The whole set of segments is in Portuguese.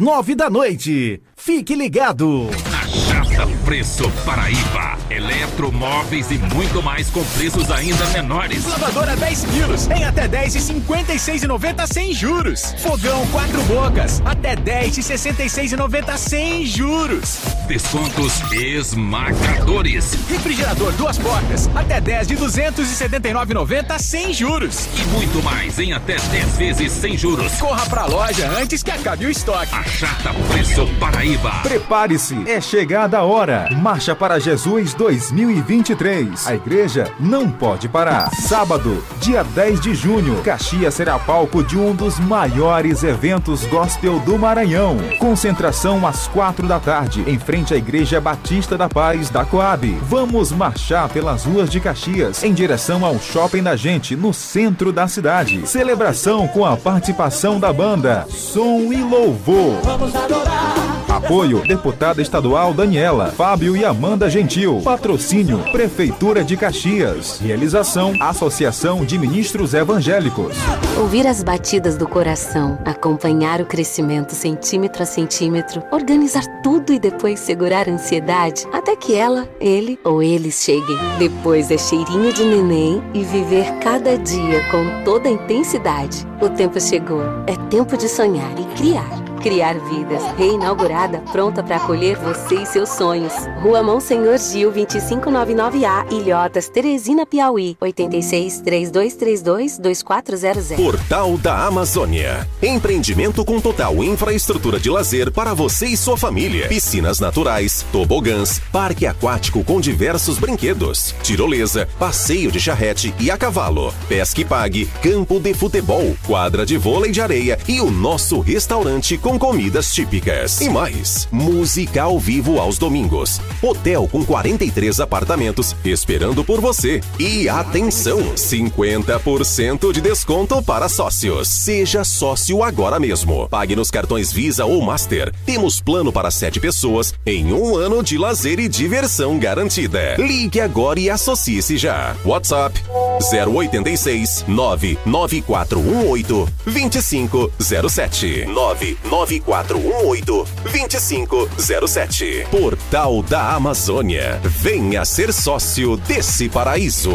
nove da noite. Fique ligado. Preço Paraíba. Eletromóveis e muito mais com preços ainda menores. Lavadora 10 quilos em até 10 e 56,90 sem juros. Fogão 4 bocas até 10 e 66,90 sem juros. Descontos esmagadores. Refrigerador duas portas até 10 de 279,90 sem juros. E muito mais em até 10 vezes sem juros. Corra pra loja antes que acabe o estoque. A Chata Preço Paraíba. Prepare-se, é chegada a hora. Marcha para Jesus 2023. A igreja não pode parar. Sábado, dia 10 de junho, Caxias será palco de um dos maiores eventos gospel do Maranhão. Concentração às quatro da tarde, em frente à Igreja Batista da Paz da Coab. Vamos marchar pelas ruas de Caxias, em direção ao Shopping da Gente, no centro da cidade. Celebração com a participação da banda Som e Louvor. Vamos adorar. Apoio, deputada estadual Daniela, Fábio e Amanda Gentil. Patrocínio, Prefeitura de Caxias. Realização, Associação de Ministros Evangélicos. Ouvir as batidas do coração, acompanhar o crescimento centímetro a centímetro, organizar tudo e depois segurar a ansiedade até que ela, ele ou eles cheguem. Depois é cheirinho de neném e viver cada dia com toda a intensidade. O tempo chegou. É tempo de sonhar e criar. Criar Vidas, reinaugurada, pronta para acolher você e seus sonhos. Rua Monsenhor Gil, 2599A, Ilhotas, Teresina, Piauí. 86 3232 2400. Portal da Amazônia. Empreendimento com total infraestrutura de lazer para você e sua família. Piscinas naturais, tobogãs, parque aquático com diversos brinquedos, tirolesa, passeio de charrete e a cavalo, pesca e pague, campo de futebol, quadra de vôlei de areia e o nosso restaurante com comidas típicas. E mais, música ao vivo aos domingos. Hotel com 43 apartamentos esperando por você. E atenção, 50% de desconto para sócios. Seja sócio agora mesmo. Pague nos cartões Visa ou Master. Temos plano para sete pessoas em um ano de lazer e diversão garantida. Ligue agora e associe-se já. WhatsApp 086 99418 2507 99418 2507 Portal da Amazônia. Venha ser sócio desse paraíso.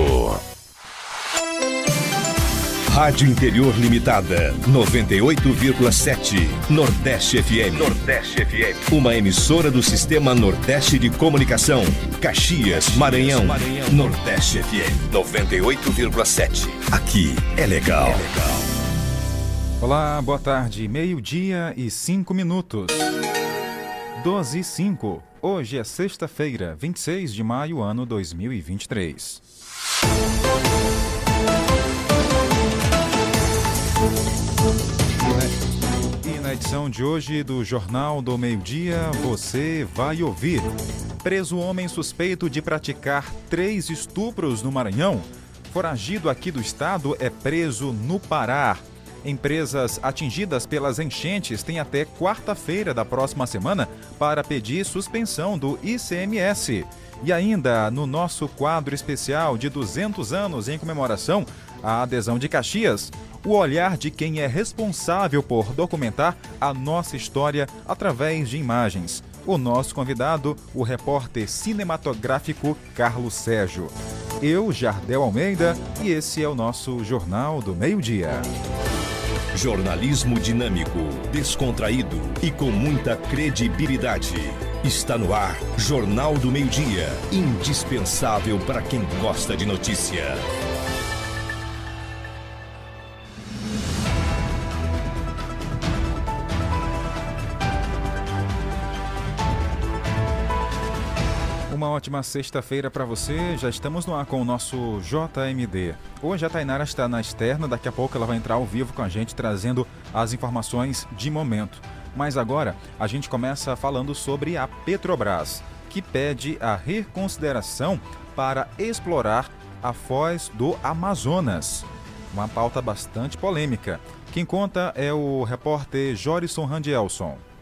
Rádio Interior Limitada, 98,7. Nordeste FM. Nordeste FM. Uma emissora do Sistema Nordeste de Comunicação. Caxias, Maranhão. Maranhão. Nordeste FM, 98,7. Aqui é legal. É legal. Olá, boa tarde. Meio-dia e cinco minutos. 12 e 5. Hoje é sexta-feira, 26 de maio, ano 2023. E na edição de hoje do Jornal do Meio-Dia, você vai ouvir: Preso homem suspeito de praticar três estupros no Maranhão. Foragido aqui do estado é preso no Pará. Empresas atingidas pelas enchentes têm até quarta-feira da próxima semana para pedir suspensão do ICMS. E ainda no nosso quadro especial de 200 anos em comemoração à adesão de Caxias, o olhar de quem é responsável por documentar a nossa história através de imagens. O nosso convidado, o repórter cinematográfico Carlos Sérgio. Eu, Jardel Almeida, e esse é o nosso Jornal do Meio-Dia. Jornalismo dinâmico, descontraído e com muita credibilidade. Está no ar Jornal do Meio-Dia, indispensável para quem gosta de notícia. Ótima sexta-feira para você. Já estamos no ar com o nosso JMD. Hoje a Tainara está na externa, daqui a pouco ela vai entrar ao vivo com a gente trazendo as informações de momento. Mas agora a gente começa falando sobre a Petrobras, que pede a reconsideração para explorar a foz do Amazonas. Uma pauta bastante polêmica. Quem conta é o repórter Jorison Randielson.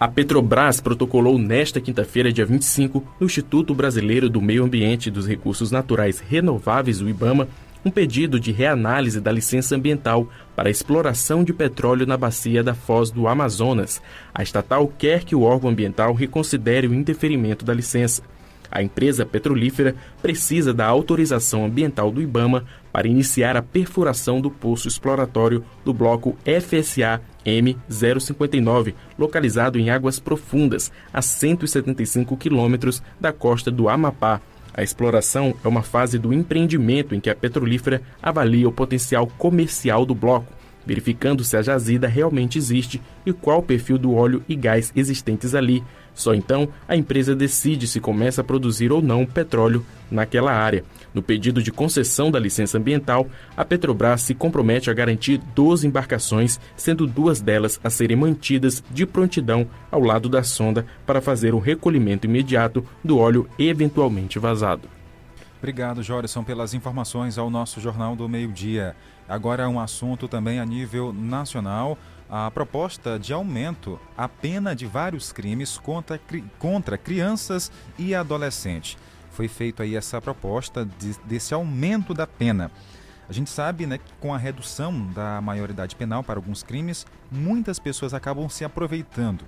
A Petrobras protocolou nesta quinta-feira, dia 25, no Instituto Brasileiro do Meio Ambiente e dos Recursos Naturais Renováveis, o IBAMA, um pedido de reanálise da licença ambiental para a exploração de petróleo na bacia da Foz do Amazonas. A estatal quer que o órgão ambiental reconsidere o indeferimento da licença. A empresa petrolífera precisa da autorização ambiental do IBAMA para iniciar a perfuração do poço exploratório do bloco FSA M059, localizado em águas profundas, a 175 quilômetros da costa do Amapá. A exploração é uma fase do empreendimento em que a petrolífera avalia o potencial comercial do bloco, verificando se a jazida realmente existe e qual o perfil do óleo e gás existentes ali, só então a empresa decide se começa a produzir ou não petróleo naquela área. No pedido de concessão da licença ambiental, a Petrobras se compromete a garantir 12 embarcações, sendo duas delas a serem mantidas de prontidão ao lado da sonda para fazer o recolhimento imediato do óleo eventualmente vazado. Obrigado, Jorison, pelas informações ao nosso Jornal do Meio-Dia. Agora um assunto também a nível nacional a proposta de aumento à pena de vários crimes contra, contra crianças e adolescentes. Foi feita aí essa proposta de, desse aumento da pena. A gente sabe né, que com a redução da maioridade penal para alguns crimes, muitas pessoas acabam se aproveitando.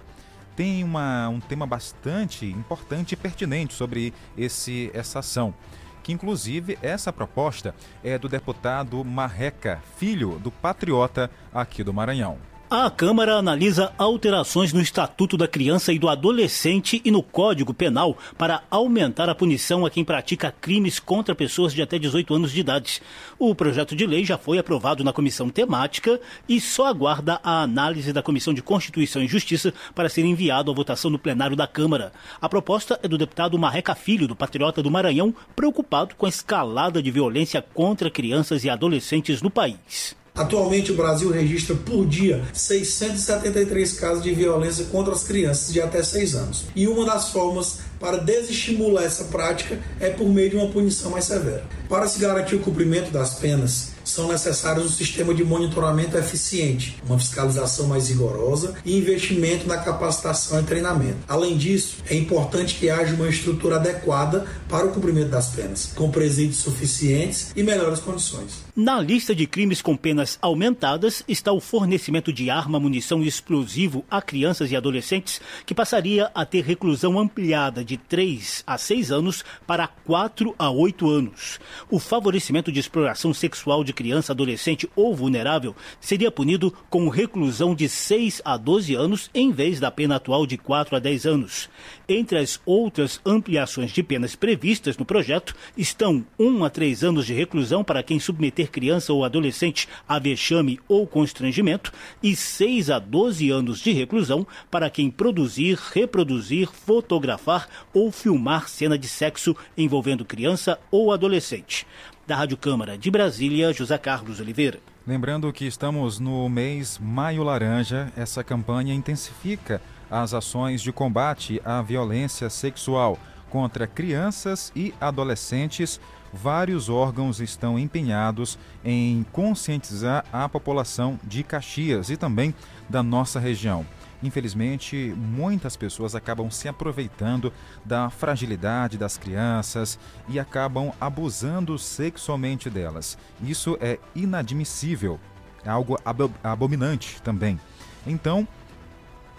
Tem uma, um tema bastante importante e pertinente sobre esse, essa ação que inclusive essa proposta é do deputado Marreca, filho do patriota aqui do Maranhão. A Câmara analisa alterações no Estatuto da Criança e do Adolescente e no Código Penal para aumentar a punição a quem pratica crimes contra pessoas de até 18 anos de idade. O projeto de lei já foi aprovado na comissão temática e só aguarda a análise da Comissão de Constituição e Justiça para ser enviado à votação no plenário da Câmara. A proposta é do deputado Marreca Filho, do Patriota do Maranhão, preocupado com a escalada de violência contra crianças e adolescentes no país. Atualmente, o Brasil registra por dia 673 casos de violência contra as crianças de até 6 anos. E uma das formas para desestimular essa prática é por meio de uma punição mais severa. Para se garantir o cumprimento das penas, são necessários um sistema de monitoramento eficiente, uma fiscalização mais rigorosa e investimento na capacitação e treinamento. Além disso, é importante que haja uma estrutura adequada para o cumprimento das penas, com presídios suficientes e melhores condições. Na lista de crimes com penas aumentadas está o fornecimento de arma, munição e explosivo a crianças e adolescentes, que passaria a ter reclusão ampliada de 3 a 6 anos para 4 a 8 anos. O favorecimento de exploração sexual de criança, adolescente ou vulnerável seria punido com reclusão de 6 a 12 anos em vez da pena atual de 4 a 10 anos. Entre as outras ampliações de penas previstas no projeto estão 1 a 3 anos de reclusão para quem submeter criança ou adolescente a vexame ou constrangimento e 6 a 12 anos de reclusão para quem produzir, reproduzir, fotografar ou filmar cena de sexo envolvendo criança ou adolescente. Da Rádio Câmara de Brasília, José Carlos Oliveira. Lembrando que estamos no mês Maio Laranja, essa campanha intensifica as ações de combate à violência sexual contra crianças e adolescentes, vários órgãos estão empenhados em conscientizar a população de Caxias e também da nossa região. Infelizmente, muitas pessoas acabam se aproveitando da fragilidade das crianças e acabam abusando sexualmente delas. Isso é inadmissível, é algo abominante também. Então,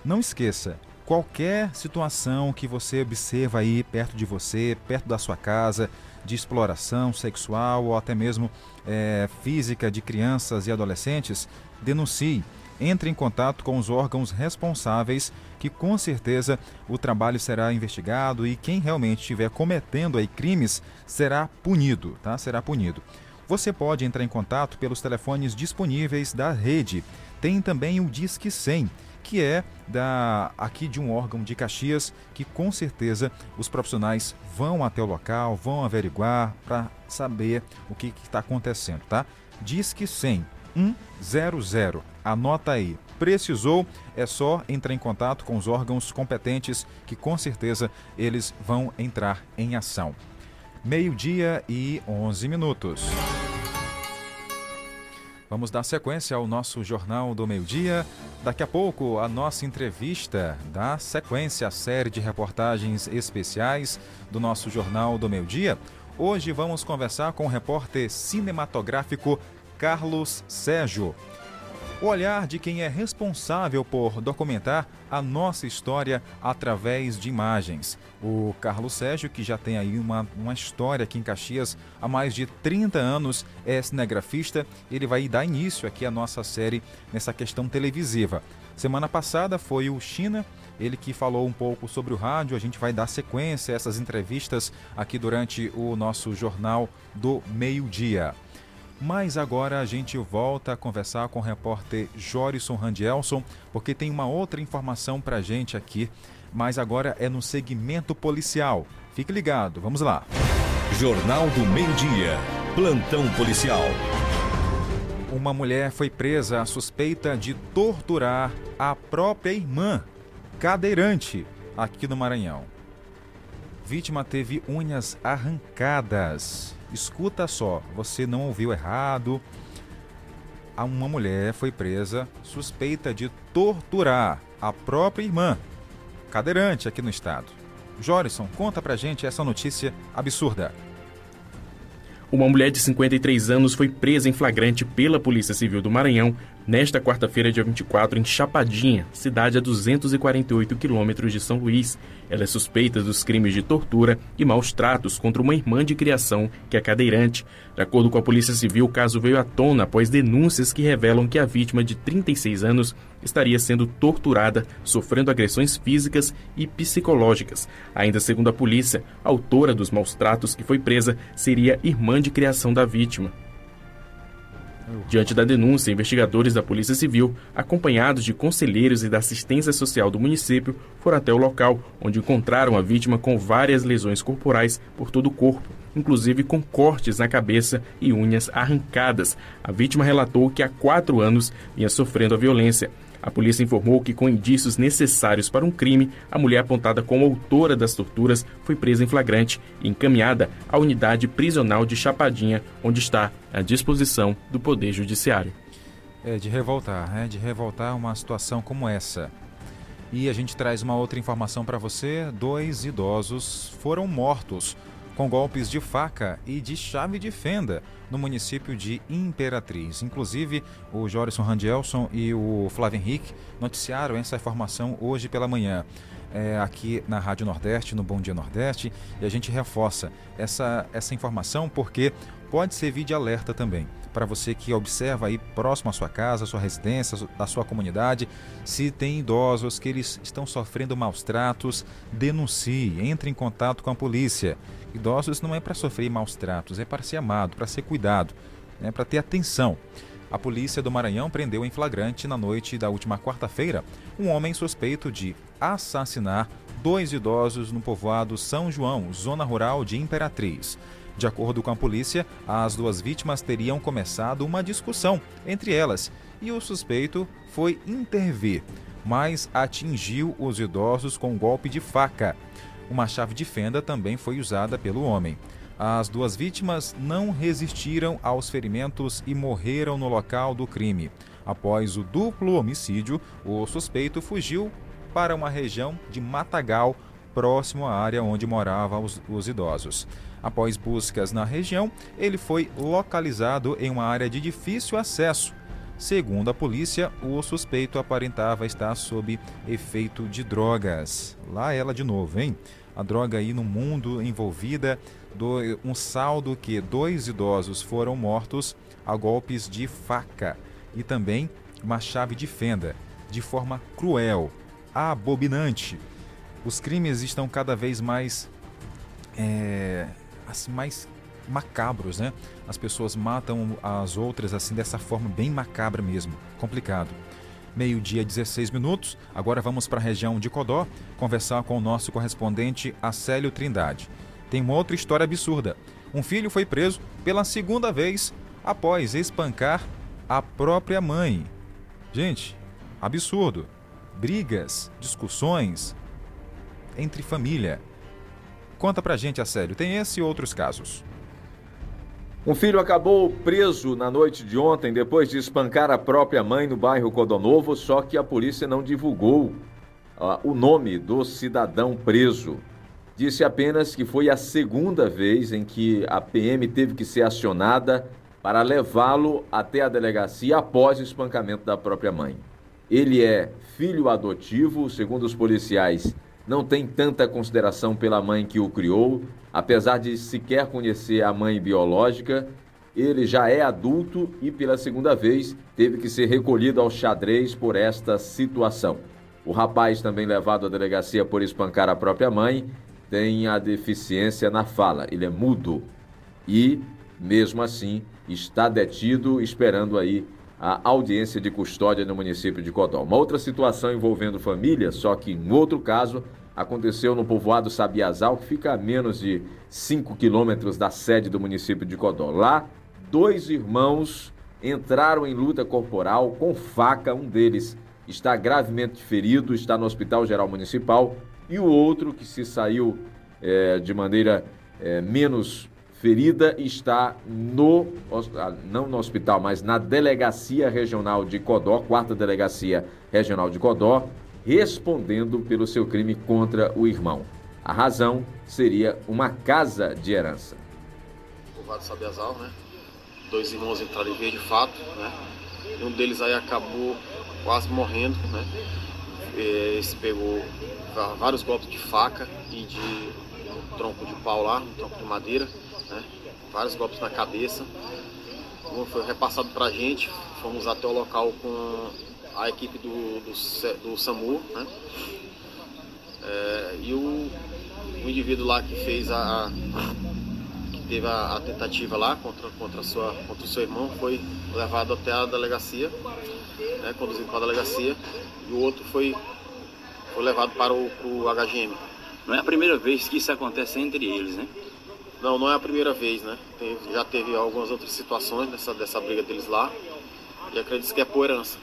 não esqueça, qualquer situação que você observa aí perto de você, perto da sua casa, de exploração sexual ou até mesmo é, física de crianças e adolescentes, denuncie. Entre em contato com os órgãos responsáveis, que com certeza o trabalho será investigado e quem realmente estiver cometendo aí crimes será punido, tá? Será punido. Você pode entrar em contato pelos telefones disponíveis da rede. Tem também o Disque 100 que é da aqui de um órgão de Caxias que com certeza os profissionais vão até o local, vão averiguar para saber o que está acontecendo, tá? Disque 100 100. Anota aí. Precisou, é só entrar em contato com os órgãos competentes que com certeza eles vão entrar em ação. Meio-dia e 11 minutos. Vamos dar sequência ao nosso Jornal do Meio-Dia. Daqui a pouco, a nossa entrevista dá sequência à série de reportagens especiais do nosso Jornal do Meio-Dia. Hoje vamos conversar com o repórter cinematográfico Carlos Sérgio. O olhar de quem é responsável por documentar a nossa história através de imagens. O Carlos Sérgio, que já tem aí uma, uma história aqui em Caxias há mais de 30 anos, é cinegrafista, ele vai dar início aqui à nossa série nessa questão televisiva. Semana passada foi o China, ele que falou um pouco sobre o rádio. A gente vai dar sequência a essas entrevistas aqui durante o nosso Jornal do Meio-Dia. Mas agora a gente volta a conversar com o repórter Jorison Randielson, porque tem uma outra informação para a gente aqui, mas agora é no segmento policial. Fique ligado, vamos lá. Jornal do Meio-Dia, plantão policial. Uma mulher foi presa suspeita de torturar a própria irmã, cadeirante, aqui no Maranhão. Vítima teve unhas arrancadas Escuta só, você não ouviu errado. Uma mulher foi presa suspeita de torturar a própria irmã, cadeirante aqui no estado. Jorison, conta pra gente essa notícia absurda. Uma mulher de 53 anos foi presa em flagrante pela Polícia Civil do Maranhão nesta quarta-feira, dia 24, em Chapadinha, cidade a 248 quilômetros de São Luís. Ela é suspeita dos crimes de tortura e maus tratos contra uma irmã de criação que é cadeirante. De acordo com a Polícia Civil, o caso veio à tona após denúncias que revelam que a vítima de 36 anos estaria sendo torturada, sofrendo agressões físicas e psicológicas. Ainda segundo a polícia, a autora dos maus tratos que foi presa seria irmã de criação da vítima. Diante da denúncia, investigadores da Polícia Civil, acompanhados de conselheiros e da assistência social do município, foram até o local, onde encontraram a vítima com várias lesões corporais por todo o corpo, inclusive com cortes na cabeça e unhas arrancadas. A vítima relatou que há quatro anos vinha sofrendo a violência. A polícia informou que, com indícios necessários para um crime, a mulher apontada como autora das torturas foi presa em flagrante e encaminhada à unidade prisional de Chapadinha, onde está à disposição do Poder Judiciário. É de revoltar, é de revoltar uma situação como essa. E a gente traz uma outra informação para você: dois idosos foram mortos com golpes de faca e de chave de fenda no município de Imperatriz. Inclusive, o Jorison Randielson e o Flávio Henrique noticiaram essa informação hoje pela manhã. É, aqui na Rádio Nordeste, no Bom Dia Nordeste, e a gente reforça essa, essa informação porque pode servir de alerta também para você que observa aí próximo à sua casa, à sua residência, à sua comunidade, se tem idosos que eles estão sofrendo maus tratos, denuncie, entre em contato com a polícia. Idosos não é para sofrer maus tratos, é para ser amado, para ser cuidado, né, para ter atenção. A polícia do Maranhão prendeu em flagrante na noite da última quarta-feira um homem suspeito de assassinar dois idosos no povoado São João, zona rural de Imperatriz. De acordo com a polícia, as duas vítimas teriam começado uma discussão entre elas e o suspeito foi intervir, mas atingiu os idosos com um golpe de faca. Uma chave de fenda também foi usada pelo homem. As duas vítimas não resistiram aos ferimentos e morreram no local do crime. Após o duplo homicídio, o suspeito fugiu para uma região de Matagal, próximo à área onde moravam os, os, idosos. Após buscas na região, ele foi localizado em uma área de difícil acesso. Segundo a polícia, o suspeito aparentava estar sob efeito de drogas. Lá ela de novo, hein? A droga aí no mundo envolvida, do, um saldo que dois idosos foram mortos a golpes de faca e também uma chave de fenda, de forma cruel, abominante. Os crimes estão cada vez mais, é, mais macabros, né? As pessoas matam as outras assim dessa forma bem macabra mesmo, complicado. Meio-dia, 16 minutos. Agora vamos para a região de Codó conversar com o nosso correspondente Acélio Trindade. Tem uma outra história absurda. Um filho foi preso pela segunda vez após espancar a própria mãe. Gente, absurdo. Brigas, discussões entre família. Conta pra gente, Acélio, tem esse e outros casos. Um filho acabou preso na noite de ontem depois de espancar a própria mãe no bairro Codonovo, só que a polícia não divulgou uh, o nome do cidadão preso. disse apenas que foi a segunda vez em que a PM teve que ser acionada para levá-lo até a delegacia após o espancamento da própria mãe. Ele é filho adotivo, segundo os policiais, não tem tanta consideração pela mãe que o criou, apesar de sequer conhecer a mãe biológica. Ele já é adulto e, pela segunda vez, teve que ser recolhido ao xadrez por esta situação. O rapaz, também levado à delegacia por espancar a própria mãe, tem a deficiência na fala. Ele é mudo e, mesmo assim, está detido, esperando aí a audiência de custódia no município de Codó. Uma outra situação envolvendo família, só que em outro caso, aconteceu no povoado Sabiazal, que fica a menos de 5 quilômetros da sede do município de Codó. Lá, dois irmãos entraram em luta corporal com faca, um deles está gravemente ferido, está no Hospital Geral Municipal, e o outro, que se saiu é, de maneira é, menos ferida está no, ah, não no hospital, mas na delegacia regional de Codó, quarta delegacia regional de Codó, respondendo pelo seu crime contra o irmão. A razão seria uma casa de herança. Povoado Sabiazal, né? Dois irmãos entraram em via de fato, né? Um deles aí acabou quase morrendo, né? Esse pegou vários golpes de faca e de um tronco de pau lá, um tronco de madeira, né? vários golpes na cabeça. Um foi repassado para a gente, fomos até o local com a equipe do, do, do SAMU, né? É, e o, o, indivíduo lá que fez a, a que teve a, a, tentativa lá contra, contra, sua, contra o seu irmão foi levado até a delegacia, né, conduzido para a delegacia, e o outro foi, foi levado para o, para o HGM. Não é a primeira vez que isso acontece entre eles, né? Não, não é a primeira vez, né? Já teve algumas outras situações dessa, dessa briga deles lá. E acredito que é por herança.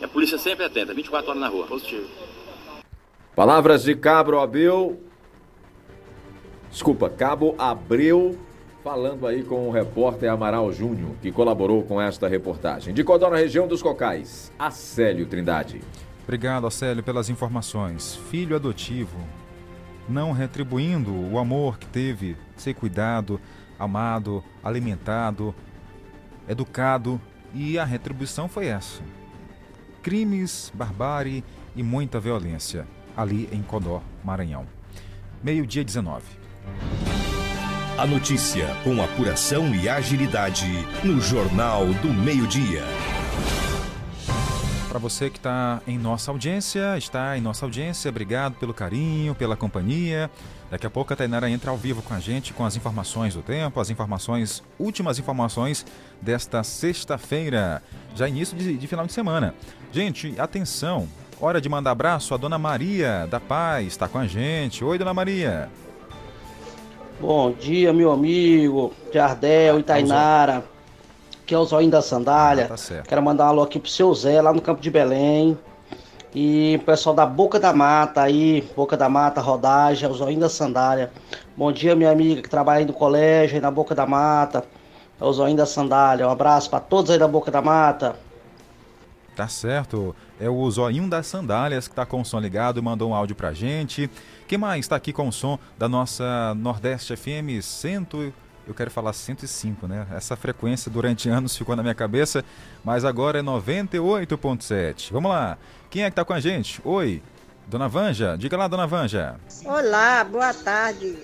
E a polícia sempre atenta, 24 horas na rua. Positivo. Palavras de Cabo Abreu. Desculpa, Cabo Abreu, falando aí com o repórter Amaral Júnior, que colaborou com esta reportagem. De Codó, na região dos Cocais, Acélio Trindade. Obrigado, Acélio, pelas informações. Filho adotivo, não retribuindo o amor que teve, ser cuidado, amado, alimentado, educado, e a retribuição foi essa: crimes, barbárie e muita violência ali em Codó, Maranhão. Meio-dia 19. A notícia com apuração e agilidade no Jornal do Meio-Dia. Para você que está em nossa audiência, está em nossa audiência, obrigado pelo carinho, pela companhia. Daqui a pouco a Tainara entra ao vivo com a gente com as informações do tempo, as informações, últimas informações desta sexta-feira, já início de, de, final de semana. Gente, atenção, hora de mandar abraço a Dona Maria da Paz, está com a gente. Oi, Dona Maria. Bom dia, meu amigo, Jardel e Tainara que é o Zóio da Sandália. Ah, tá Quero mandar um alô aqui pro seu Zé, lá no Campo de Belém. E o pessoal da Boca da Mata aí, Boca da Mata, Rodagem, o Zóio da Sandália. Bom dia, minha amiga que trabalha aí no colégio, aí na Boca da Mata. É o Zóio da Sandália. Um abraço para todos aí da Boca da Mata. Tá certo. É o Zoinho das Sandálias que tá com o som ligado, mandou um áudio pra gente. Quem mais está aqui com o som da nossa Nordeste FM 100 eu quero falar 105, né? Essa frequência durante anos ficou na minha cabeça, mas agora é 98.7. Vamos lá. Quem é que tá com a gente? Oi, Dona Vanja. Diga lá, Dona Vanja. Olá, boa tarde.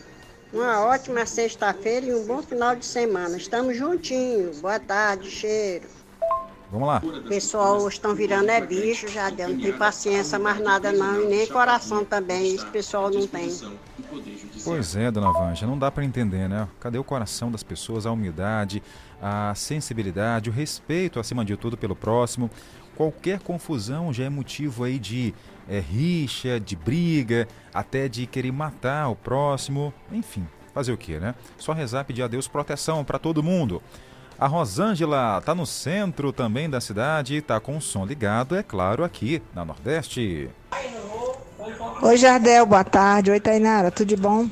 Uma ótima sexta-feira e um bom final de semana. Estamos juntinhos. Boa tarde, cheiro. Vamos lá. Pessoal, estão virando é bicho, já deu. Não tem paciência mais nada não. E nem coração também. Esse pessoal não tem. Pois é, dona Vanja, não dá para entender, né? Cadê o coração das pessoas, a humildade, a sensibilidade, o respeito, acima de tudo, pelo próximo? Qualquer confusão já é motivo aí de é, rixa, de briga, até de querer matar o próximo, enfim, fazer o que, né? Só rezar, pedir a Deus proteção para todo mundo. A Rosângela está no centro também da cidade, está com o som ligado, é claro, aqui na Nordeste. Oi, Jardel, boa tarde. Oi, Tainara, tudo de bom?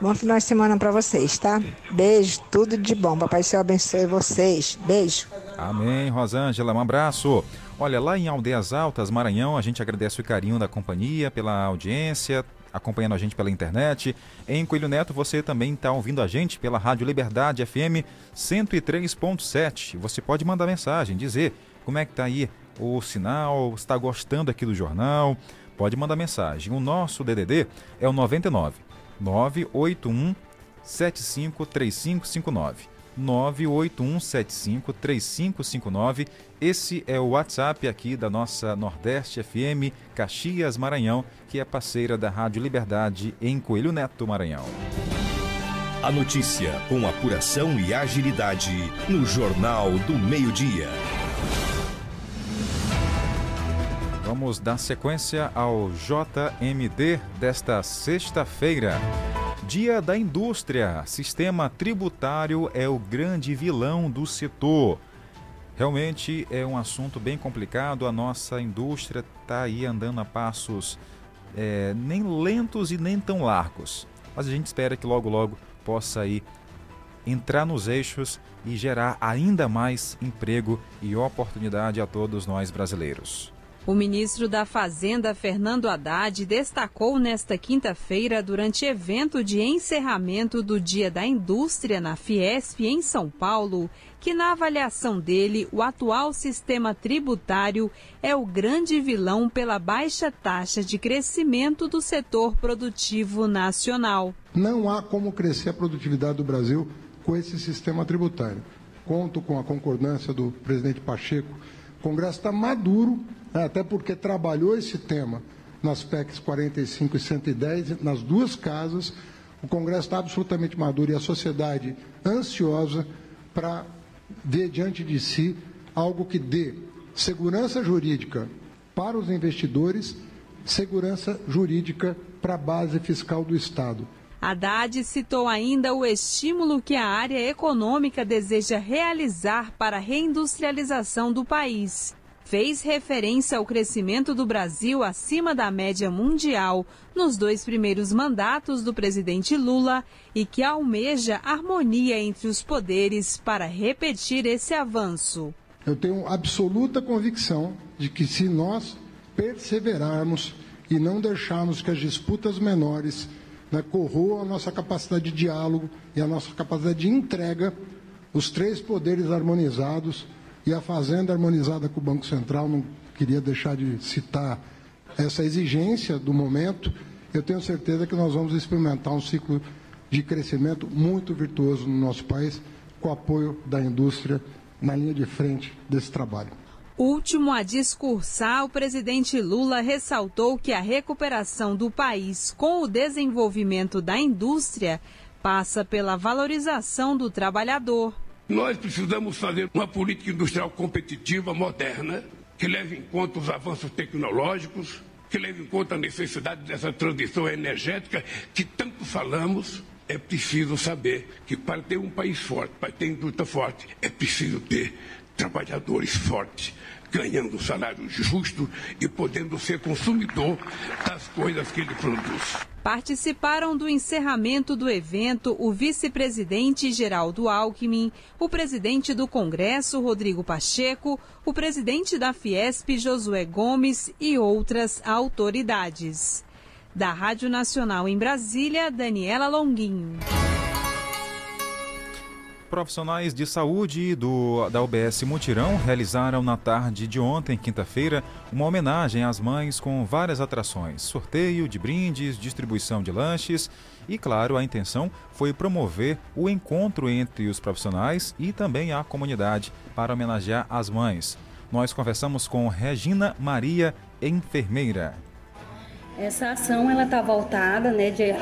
Bom final de semana para vocês, tá? Beijo, tudo de bom. Papai Céu abençoe vocês. Beijo. Amém, Rosângela, um abraço. Olha, lá em Aldeias Altas, Maranhão, a gente agradece o carinho da companhia, pela audiência, acompanhando a gente pela internet. Em Coelho Neto, você também está ouvindo a gente pela Rádio Liberdade FM 103.7. Você pode mandar mensagem, dizer como é que está aí o sinal, está gostando aqui do jornal. Pode mandar mensagem. O nosso DDD é o 99 981 753559. 981753559. Esse é o WhatsApp aqui da nossa Nordeste FM Caxias Maranhão, que é parceira da Rádio Liberdade em Coelho Neto, Maranhão. A notícia com apuração e agilidade no Jornal do Meio-Dia. Vamos dar sequência ao JMD desta sexta-feira. Dia da Indústria. Sistema tributário é o grande vilão do setor. Realmente é um assunto bem complicado. A nossa indústria está aí andando a passos é, nem lentos e nem tão largos. Mas a gente espera que logo, logo possa aí entrar nos eixos e gerar ainda mais emprego e oportunidade a todos nós brasileiros. O ministro da Fazenda, Fernando Haddad, destacou nesta quinta-feira, durante evento de encerramento do Dia da Indústria na Fiesp, em São Paulo, que, na avaliação dele, o atual sistema tributário é o grande vilão pela baixa taxa de crescimento do setor produtivo nacional. Não há como crescer a produtividade do Brasil com esse sistema tributário. Conto com a concordância do presidente Pacheco. O Congresso está maduro né, até porque trabalhou esse tema nas PECs 45 e 110, nas duas casas. O Congresso está absolutamente maduro e a sociedade ansiosa para ver diante de si algo que dê segurança jurídica para os investidores, segurança jurídica para a base fiscal do Estado. Haddad citou ainda o estímulo que a área econômica deseja realizar para a reindustrialização do país fez referência ao crescimento do Brasil acima da média mundial nos dois primeiros mandatos do presidente Lula e que almeja harmonia entre os poderes para repetir esse avanço. Eu tenho absoluta convicção de que se nós perseverarmos e não deixarmos que as disputas menores né, corroam a nossa capacidade de diálogo e a nossa capacidade de entrega, os três poderes harmonizados e a Fazenda harmonizada com o Banco Central, não queria deixar de citar essa exigência do momento. Eu tenho certeza que nós vamos experimentar um ciclo de crescimento muito virtuoso no nosso país, com o apoio da indústria na linha de frente desse trabalho. Último a discursar, o presidente Lula ressaltou que a recuperação do país com o desenvolvimento da indústria passa pela valorização do trabalhador, nós precisamos fazer uma política industrial competitiva, moderna, que leve em conta os avanços tecnológicos, que leve em conta a necessidade dessa transição energética que tanto falamos. É preciso saber que para ter um país forte, para ter indústria forte, é preciso ter trabalhadores fortes, ganhando um salário justo e podendo ser consumidor das coisas que ele produz. Participaram do encerramento do evento o vice-presidente Geraldo Alckmin, o presidente do Congresso Rodrigo Pacheco, o presidente da Fiesp Josué Gomes e outras autoridades. Da Rádio Nacional em Brasília, Daniela Longuinho. Profissionais de saúde do, da UBS Mutirão realizaram na tarde de ontem, quinta-feira, uma homenagem às mães com várias atrações, sorteio de brindes, distribuição de lanches e, claro, a intenção foi promover o encontro entre os profissionais e também a comunidade para homenagear as mães. Nós conversamos com Regina Maria, enfermeira. Essa ação ela está voltada, né, de,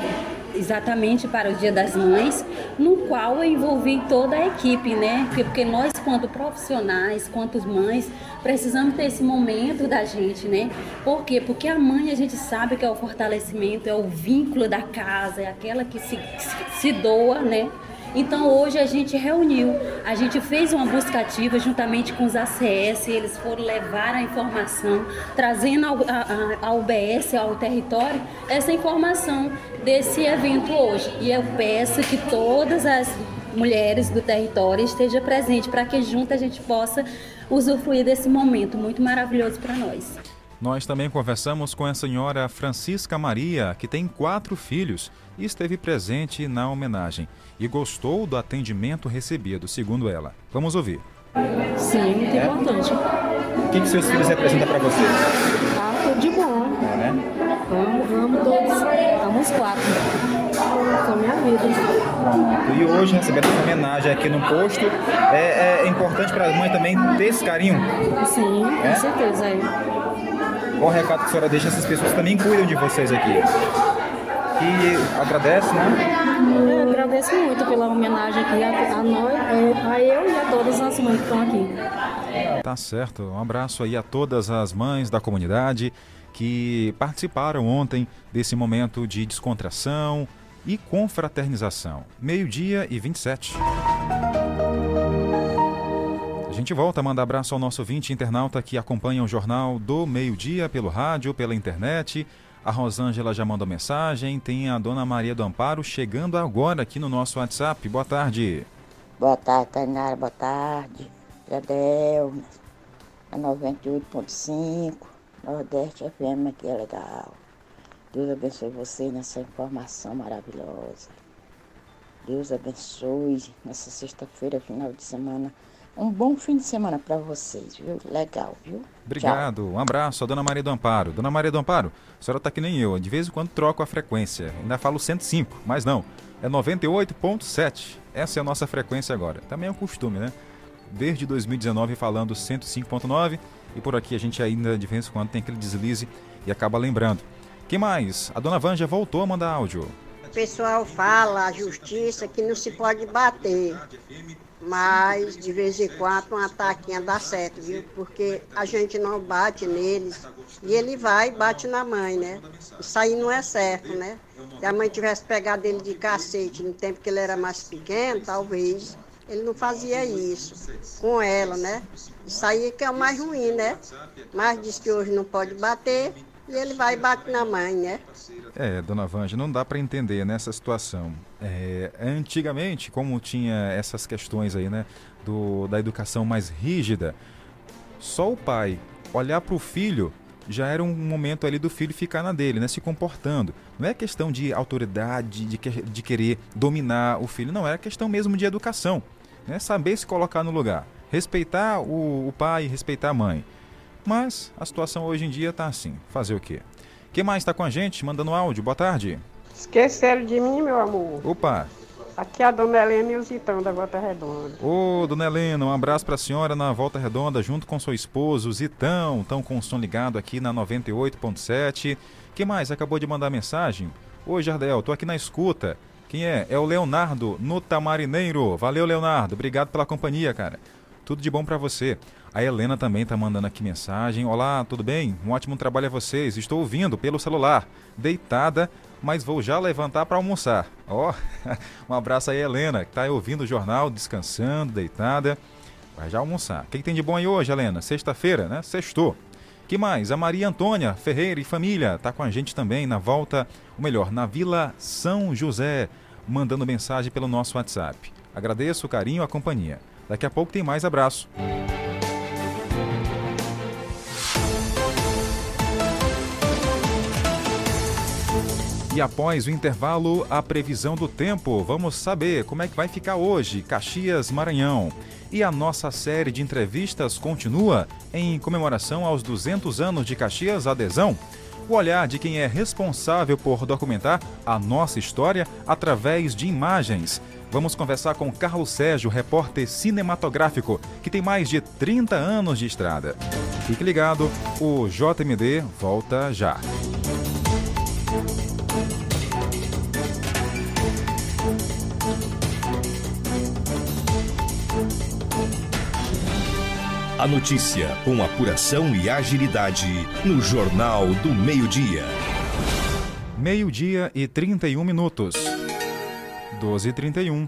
exatamente para o Dia das Mães, no qual eu envolvi toda a equipe, né, porque, nós, quanto profissionais, quanto mães, precisamos ter esse momento da gente, né? Por quê? Porque a mãe a gente sabe que é o fortalecimento, é o vínculo da casa, é aquela que se, se doa, né? Então hoje a gente reuniu, a gente fez uma busca ativa juntamente com os ACS, eles foram levar a informação, trazendo ao, a UBS ao território essa informação desse evento hoje. E eu peço que todas as mulheres do território estejam presentes para que junto a gente possa usufruir desse momento muito maravilhoso para nós. Nós também conversamos com a senhora Francisca Maria, que tem quatro filhos e esteve presente na homenagem e gostou do atendimento recebido, segundo ela. Vamos ouvir. Sim, muito é? importante. O que, que seus filhos representam para você? Ah, tudo de bom. É, né? Amo, amo todos. Amo os quatro. São minha vida. Pronto. E hoje, recebendo essa homenagem aqui no posto, é, é importante para as mães também ter esse carinho? Sim, é? com certeza. É. Qual o recado que a senhora deixa? Essas pessoas também cuidam de vocês aqui. Que agradece, né? Eu agradeço muito pela homenagem aqui a, a nós, a eu e a todas as mães que estão aqui. Tá certo. Um abraço aí a todas as mães da comunidade que participaram ontem desse momento de descontração e confraternização. Meio-dia e 27. Gente volta a mandar abraço ao nosso 20 internauta que acompanha o jornal do meio-dia pelo rádio, pela internet. A Rosângela já mandou mensagem. Tem a Dona Maria do Amparo chegando agora aqui no nosso WhatsApp. Boa tarde. Boa tarde, Tainara. Boa tarde. Jadel. A 98.5. Nordeste FM aqui é legal. Deus abençoe você nessa informação maravilhosa. Deus abençoe nessa sexta-feira, final de semana um bom fim de semana para vocês, viu? Legal, viu? Obrigado. Tchau. Um abraço a Dona Maria do Amparo. Dona Maria do Amparo, a senhora tá que nem eu. De vez em quando troco a frequência. Ainda falo 105, mas não. É 98.7. Essa é a nossa frequência agora. Também é um costume, né? Desde 2019 falando 105.9 e por aqui a gente ainda de vez em quando tem aquele deslize e acaba lembrando. Quem mais? A Dona Vanja voltou a mandar áudio. O pessoal fala, a justiça, que não se pode bater mas de vez em quando uma taquinha dá certo, viu? Porque a gente não bate neles e ele vai e bate na mãe, né? Isso aí não é certo, né? Se a mãe tivesse pegado ele de cacete no tempo que ele era mais pequeno, talvez ele não fazia isso com ela, né? Isso aí que é o mais ruim, né? Mas diz que hoje não pode bater e ele vai e bate na mãe, né? É, dona Vanja, não dá para entender nessa situação. É, antigamente, como tinha essas questões aí, né, do, da educação mais rígida, só o pai olhar para o filho já era um momento ali do filho ficar na dele, né, se comportando. Não é questão de autoridade, de, de querer dominar o filho, não, é questão mesmo de educação. Né, saber se colocar no lugar, respeitar o, o pai, respeitar a mãe. Mas a situação hoje em dia está assim. Fazer o quê? Quem mais está com a gente? Mandando áudio. Boa tarde. Esqueceram de mim, meu amor. Opa. Aqui é a dona Helena e o Zitão da Volta Redonda. Ô, dona Helena, um abraço para a senhora na Volta Redonda, junto com seu esposo, Zitão. Estão com o som ligado aqui na 98.7. Quem mais acabou de mandar mensagem? Ô, Jardel, tô aqui na escuta. Quem é? É o Leonardo, no Tamarineiro. Valeu, Leonardo. Obrigado pela companhia, cara. Tudo de bom para você. A Helena também está mandando aqui mensagem. Olá, tudo bem? Um ótimo trabalho a vocês. Estou ouvindo pelo celular, deitada, mas vou já levantar para almoçar. Ó, oh, um abraço aí, Helena, que está ouvindo o jornal, descansando, deitada. Vai já almoçar. O que, que tem de bom aí hoje, Helena? Sexta-feira, né? Sextou. Que mais? A Maria Antônia Ferreira e família está com a gente também na volta, ou melhor, na Vila São José, mandando mensagem pelo nosso WhatsApp. Agradeço o carinho e a companhia. Daqui a pouco tem mais abraço. E após o intervalo, a previsão do tempo. Vamos saber como é que vai ficar hoje, Caxias, Maranhão. E a nossa série de entrevistas continua em comemoração aos 200 anos de Caxias Adesão. O olhar de quem é responsável por documentar a nossa história através de imagens. Vamos conversar com Carlos Sérgio, repórter cinematográfico, que tem mais de 30 anos de estrada. Fique ligado, o JMD volta já. A notícia com apuração e agilidade no Jornal do Meio-Dia. Meio-dia e 31 minutos. 12 e 31.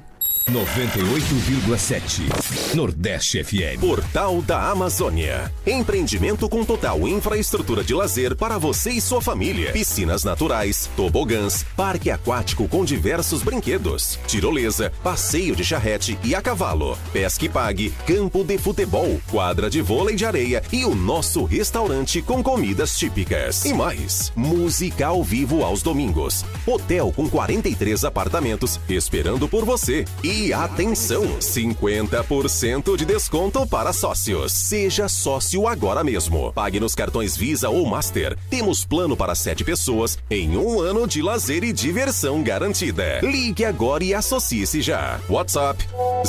98,7 Nordeste FM. Portal da Amazônia. Empreendimento com total infraestrutura de lazer para você e sua família. Piscinas naturais, tobogãs, parque aquático com diversos brinquedos, tirolesa, passeio de charrete e a cavalo, pesque pague, campo de futebol, quadra de vôlei de areia e o nosso restaurante com comidas típicas. E mais, música ao vivo aos domingos. Hotel com 43 apartamentos esperando por você. E atenção, 50% de desconto para sócios. Seja sócio agora mesmo. Pague nos cartões Visa ou Master. Temos plano para sete pessoas em um ano de lazer e diversão garantida. Ligue agora e associe-se já. WhatsApp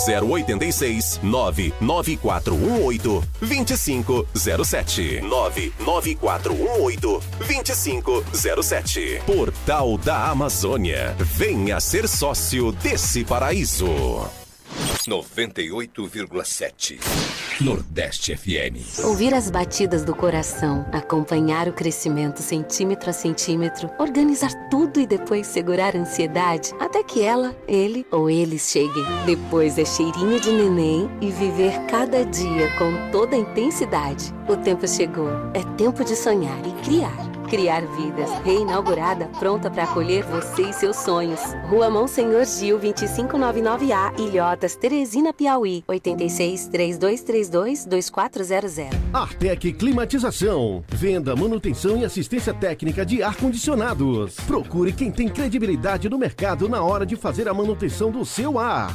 086 99418 2507 99418 2507 Portal da Amazônia. Venha ser sócio desse paraíso. 98,7 Nordeste FM. Ouvir as batidas do coração, acompanhar o crescimento centímetro a centímetro, organizar tudo e depois segurar a ansiedade até que ela, ele ou eles cheguem. Depois é cheirinho de neném e viver cada dia com toda a intensidade. O tempo chegou. É tempo de sonhar e criar. Criar Vidas, reinaugurada, pronta para acolher você e seus sonhos. Rua Monsenhor Gil, 2599A, Ilhotas, Teresina, Piauí. 86 3232 2400. Artec Climatização. Venda, manutenção e assistência técnica de ar-condicionados. Procure quem tem credibilidade no mercado na hora de fazer a manutenção do seu ar.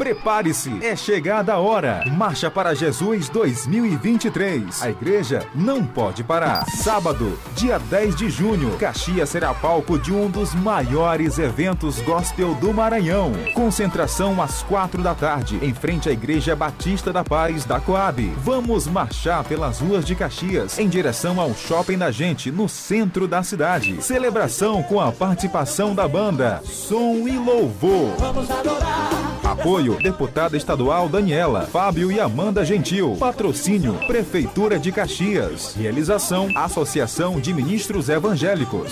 Prepare-se, é chegada a hora. Marcha para Jesus 2023. A igreja não pode parar. Sábado, dia 10 de junho, Caxias será palco de um dos maiores eventos gospel do Maranhão. Concentração às quatro da tarde, em frente à Igreja Batista da Paz da Coab. Vamos marchar pelas ruas de Caxias, em direção ao Shopping da Gente, no centro da cidade. Celebração com a participação da banda Som e Louvor. Vamos adorar. Apoio Deputada Estadual Daniela, Fábio e Amanda Gentil. Patrocínio Prefeitura de Caxias. Realização Associação de Ministros Evangélicos.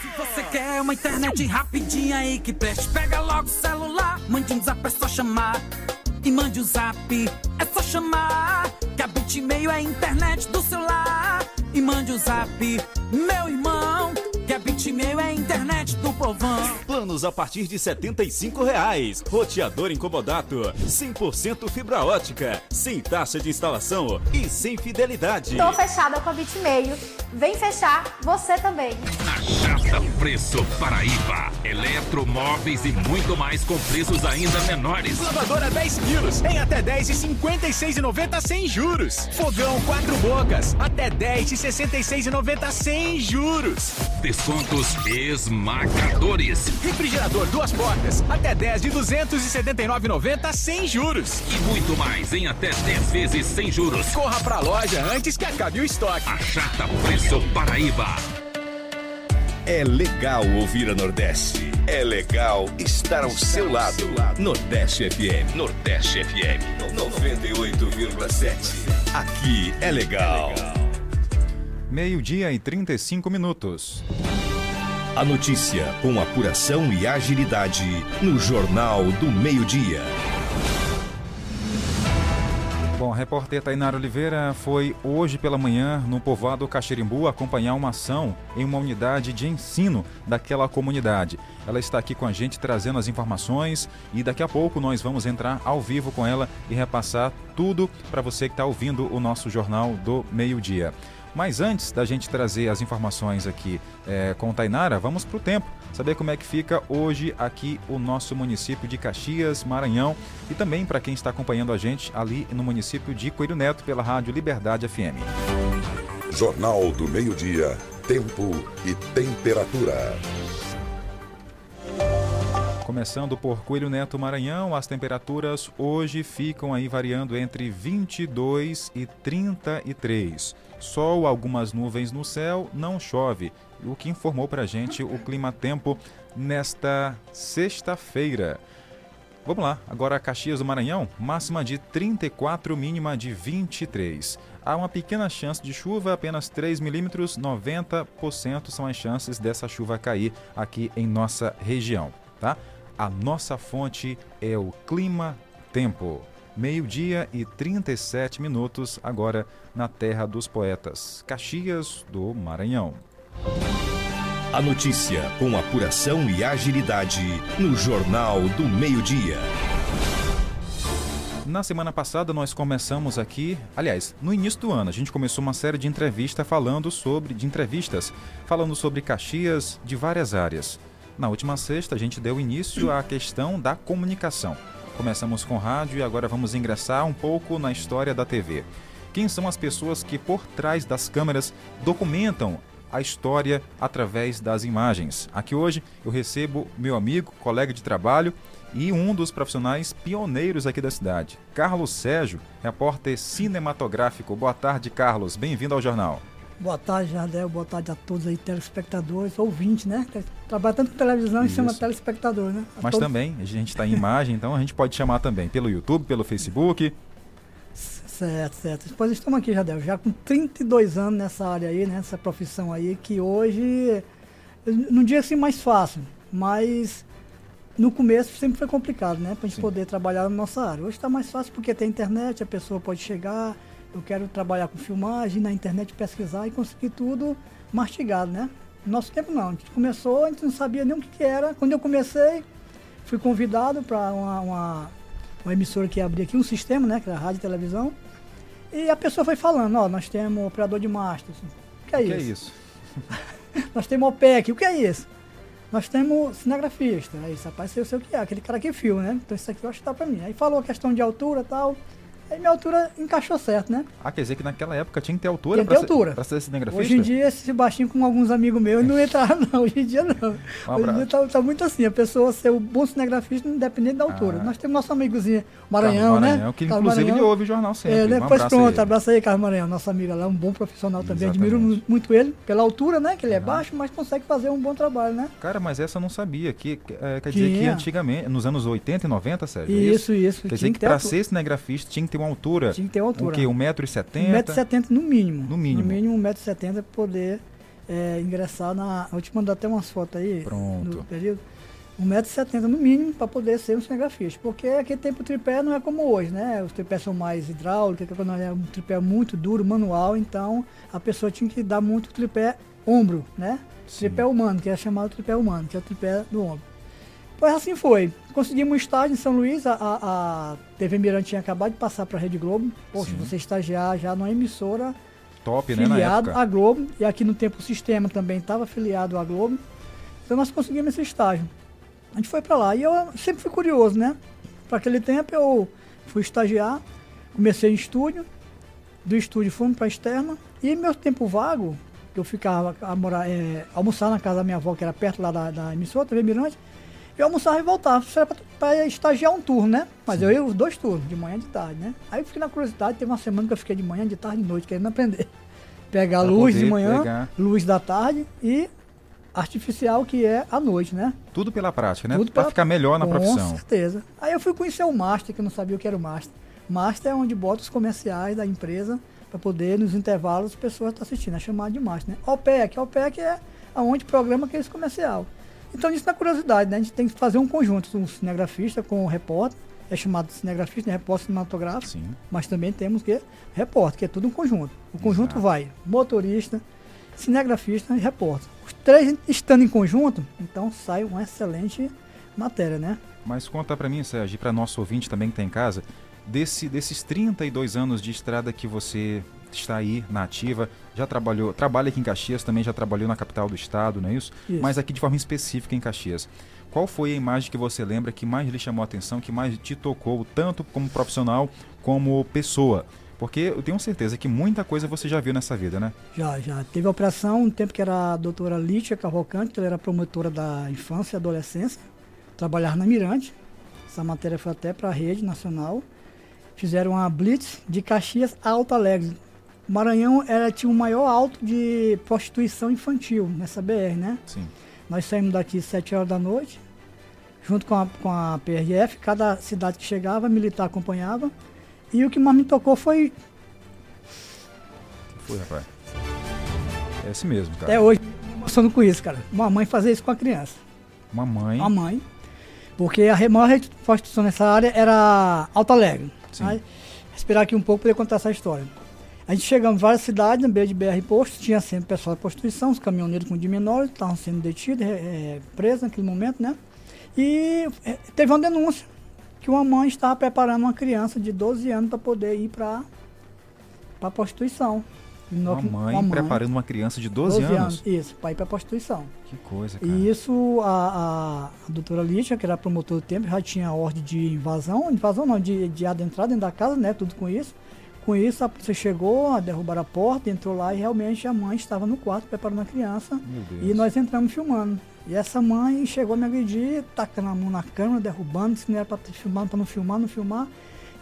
Se você quer uma internet rapidinha aí que preste, pega logo o celular, mande um zap, é só chamar. E mande o um zap, é só chamar. Que a Bitmail é a internet do celular. E mande o um zap, meu irmão. Que a Bitmail é a internet do povão. Planos a partir de 75 reais. Roteador incomodato. 100% fibra ótica. Sem taxa de instalação e sem fidelidade. Tô fechada com a Bitmail. Vem fechar você também. Achata Preço Paraíba. Eletromóveis e muito mais com preços ainda menores. Lavadora 10 quilos em até 10 e 56,90 sem juros. Fogão 4 bocas até 10 e 66,90 sem juros. Descontos esmagadores. Refrigerador duas portas até 10 de 279,90 sem juros. E muito mais em até 10 vezes sem juros. Corra pra loja antes que acabe o estoque. Achata Preço Paraíba. É legal ouvir a Nordeste. É legal estar ao seu lado. Nordeste FM. Nordeste FM. 98,7. Aqui é legal. Meio-dia e 35 minutos. A notícia com apuração e agilidade no Jornal do Meio-Dia. Bom, a repórter Tainara Oliveira foi hoje pela manhã no povoado Caxirimbu acompanhar uma ação em uma unidade de ensino daquela comunidade. Ela está aqui com a gente trazendo as informações e daqui a pouco nós vamos entrar ao vivo com ela e repassar tudo para você que está ouvindo o nosso Jornal do Meio-Dia. Mas antes da gente trazer as informações aqui é, com Tainara, vamos para o tempo. Saber como é que fica hoje aqui o nosso município de Caxias, Maranhão e também para quem está acompanhando a gente ali no município de Coelho Neto pela Rádio Liberdade FM. Jornal do Meio-Dia, tempo e temperatura. Começando por Coelho Neto Maranhão, as temperaturas hoje ficam aí variando entre 22 e 33. Sol, algumas nuvens no céu, não chove. O que informou para a gente o clima tempo nesta sexta-feira. Vamos lá, agora Caxias do Maranhão, máxima de 34, mínima de 23. Há uma pequena chance de chuva, apenas 3 milímetros, 90% são as chances dessa chuva cair aqui em nossa região, tá? A nossa fonte é o Clima Tempo. Meio-dia e 37 minutos agora na Terra dos Poetas, Caxias do Maranhão. A notícia com apuração e agilidade no Jornal do Meio-Dia. Na semana passada nós começamos aqui, aliás, no início do ano, a gente começou uma série de entrevistas falando sobre de entrevistas, falando sobre Caxias de várias áreas. Na última sexta, a gente deu início à questão da comunicação. Começamos com rádio e agora vamos ingressar um pouco na história da TV. Quem são as pessoas que, por trás das câmeras, documentam a história através das imagens? Aqui hoje eu recebo meu amigo, colega de trabalho e um dos profissionais pioneiros aqui da cidade, Carlos Sérgio, repórter cinematográfico. Boa tarde, Carlos. Bem-vindo ao jornal. Boa tarde, Jardel. Boa tarde a todos aí, telespectadores, ouvintes, né? Trabalha tanto com televisão Isso. e chama telespectador, né? A Mas todos... também, a gente está em imagem, então a gente pode chamar também pelo YouTube, pelo Facebook. Certo, certo. Depois estamos aqui, Jardel, já com 32 anos nessa área aí, nessa profissão aí, que hoje, não digo assim mais fácil, mas no começo sempre foi complicado, né? Para a gente Sim. poder trabalhar na nossa área. Hoje está mais fácil porque tem internet, a pessoa pode chegar, eu quero trabalhar com filmagem, na internet pesquisar e conseguir tudo mastigado, né? Nosso tempo não, a gente começou, a gente não sabia nem o que, que era. Quando eu comecei, fui convidado para uma, uma, uma, emissora que abria aqui um sistema, né? Que era rádio e televisão. E a pessoa foi falando, ó, nós temos operador de masters. O que é o isso? Que é isso? nós temos OPEC, o que é isso? Nós temos cinegrafista. Aí, rapaz, eu sei o que é, aquele cara que filma, né? Então isso aqui eu acho que tá para mim. Aí falou a questão de altura e tal. Aí minha altura encaixou certo, né? Ah, quer dizer que naquela época tinha que ter altura tinha pra, ter altura. Ser, pra ser cinegrafista? Hoje em dia, esse baixinho com alguns amigos meus não entrava, não. Hoje em dia, não. Um Hoje em dia tá, tá, muito assim. A pessoa ser um bom cinegrafista independente da altura. Ah. Nós temos nosso amigozinho Maranhão, Maranhão né? Que inclusive Maranhão. ele ouve o jornal sempre. É, né? Um pois pronto, aí. abraço aí, Carlos Maranhão. Nosso amigo lá, um bom profissional também. Exatamente. Admiro muito ele pela altura, né? Que ele é baixo, mas consegue fazer um bom trabalho, né? Cara, mas essa eu não sabia. Que, é, quer dizer que antigamente, nos anos 80 e 90, Sérgio? É isso, isso. isso. Quer dizer que, que pra ser cinegrafista tinha que ter uma altura. Tinha que ter uma altura. O quê? 1,70m? 1,70m no mínimo. No mínimo. No mínimo 1,70m para poder é, ingressar na. Eu te mandar até umas fotos aí. Pronto. No período. 1,70m no mínimo para poder ser um cinegrafista. Porque aquele tempo o tripé não é como hoje, né? Os tripés são mais hidráulicos, quando é um tripé muito duro, manual, então a pessoa tinha que dar muito tripé ombro, né? Sim. Tripé humano, que é chamado tripé humano, que é o tripé do ombro. Pois assim foi. Conseguimos um estágio em São Luís, a, a TV Mirante tinha acabado de passar para a Rede Globo. Poxa, Sim. você estagiar já numa emissora top, né, filiado à Globo. E aqui no tempo o sistema também estava afiliado à Globo. Então nós conseguimos esse estágio. A gente foi para lá. E eu sempre fui curioso, né? Para aquele tempo eu fui estagiar, comecei em estúdio, do estúdio fomos para externa. E meu tempo vago, que eu ficava a morar, é, almoçar na casa da minha avó, que era perto lá da, da emissora, TV Mirante, eu almoçava e voltava. Isso era para estagiar um turno, né? Mas Sim. eu ia os dois turnos, de manhã e de tarde, né? Aí eu fiquei na curiosidade, teve uma semana que eu fiquei de manhã, de tarde e de noite, querendo aprender. Pegar pra luz de manhã, pegar. luz da tarde e artificial que é à noite, né? Tudo pela prática, né? Para ficar melhor na Com profissão. Com certeza. Aí eu fui conhecer o Master, que eu não sabia o que era o Master. Master é onde bota os comerciais da empresa para poder, nos intervalos, as pessoas estão assistindo. É chamado de Master, né? OPEC. OPEC é aonde programa aquele comercial. Então, isso na curiosidade, né? A gente tem que fazer um conjunto, um cinegrafista com um repórter, é chamado cinegrafista, né? repórter cinematográfico, Sim. mas também temos que repórter, que é tudo um conjunto. O conjunto Exato. vai motorista, cinegrafista e repórter. Os três estando em conjunto, então sai uma excelente matéria, né? Mas conta para mim, Sérgio, e para nosso ouvinte também que está em casa, desse, desses 32 anos de estrada que você está aí na ativa, já trabalhou, trabalha aqui em Caxias, também já trabalhou na capital do estado, não é isso? isso? Mas aqui de forma específica em Caxias. Qual foi a imagem que você lembra que mais lhe chamou a atenção, que mais te tocou, tanto como profissional como pessoa? Porque eu tenho certeza que muita coisa você já viu nessa vida, né? Já, já. Teve a operação, um tempo que era a doutora Lítia Cavalcante, ela era promotora da infância e adolescência, trabalhava na Mirante. Essa matéria foi até para a rede nacional. Fizeram uma blitz de Caxias a Alto Alegre. Maranhão era, tinha o maior alto de prostituição infantil nessa BR, né? Sim. Nós saímos daqui às 7 horas da noite, junto com a, com a PRF, cada cidade que chegava, militar acompanhava. E o que mais me tocou foi. Foi, rapaz. É esse mesmo, cara. Até hoje, emocionando com isso, cara. Uma mãe fazer isso com a criança. Uma mãe. Uma mãe. Porque a maior rede de prostituição nessa área era Alto Alegre. Sim. Aí, esperar aqui um pouco para poder contar essa história. A gente chegamos em várias cidades, no meio de BR Posto, tinha sempre pessoal de prostituição, os caminhoneiros com de menores, estavam sendo detidos, é, presos naquele momento, né? E é, teve uma denúncia que uma mãe estava preparando uma criança de 12 anos para poder ir para a prostituição. Uma mãe, preparando uma criança de 12, 12 anos. Isso, para ir para a prostituição. Que coisa, cara. E isso, a, a, a doutora Lídia, que era promotora do tempo, já tinha ordem de invasão, invasão não, de, de adentrar dentro da casa, né, tudo com isso. Com isso, a polícia chegou, derrubaram a porta, entrou lá e realmente a mãe estava no quarto preparando a criança. E nós entramos filmando. E essa mãe chegou a me agredir, tacando a mão na câmera, derrubando, se não era para filmar, para não filmar, não filmar.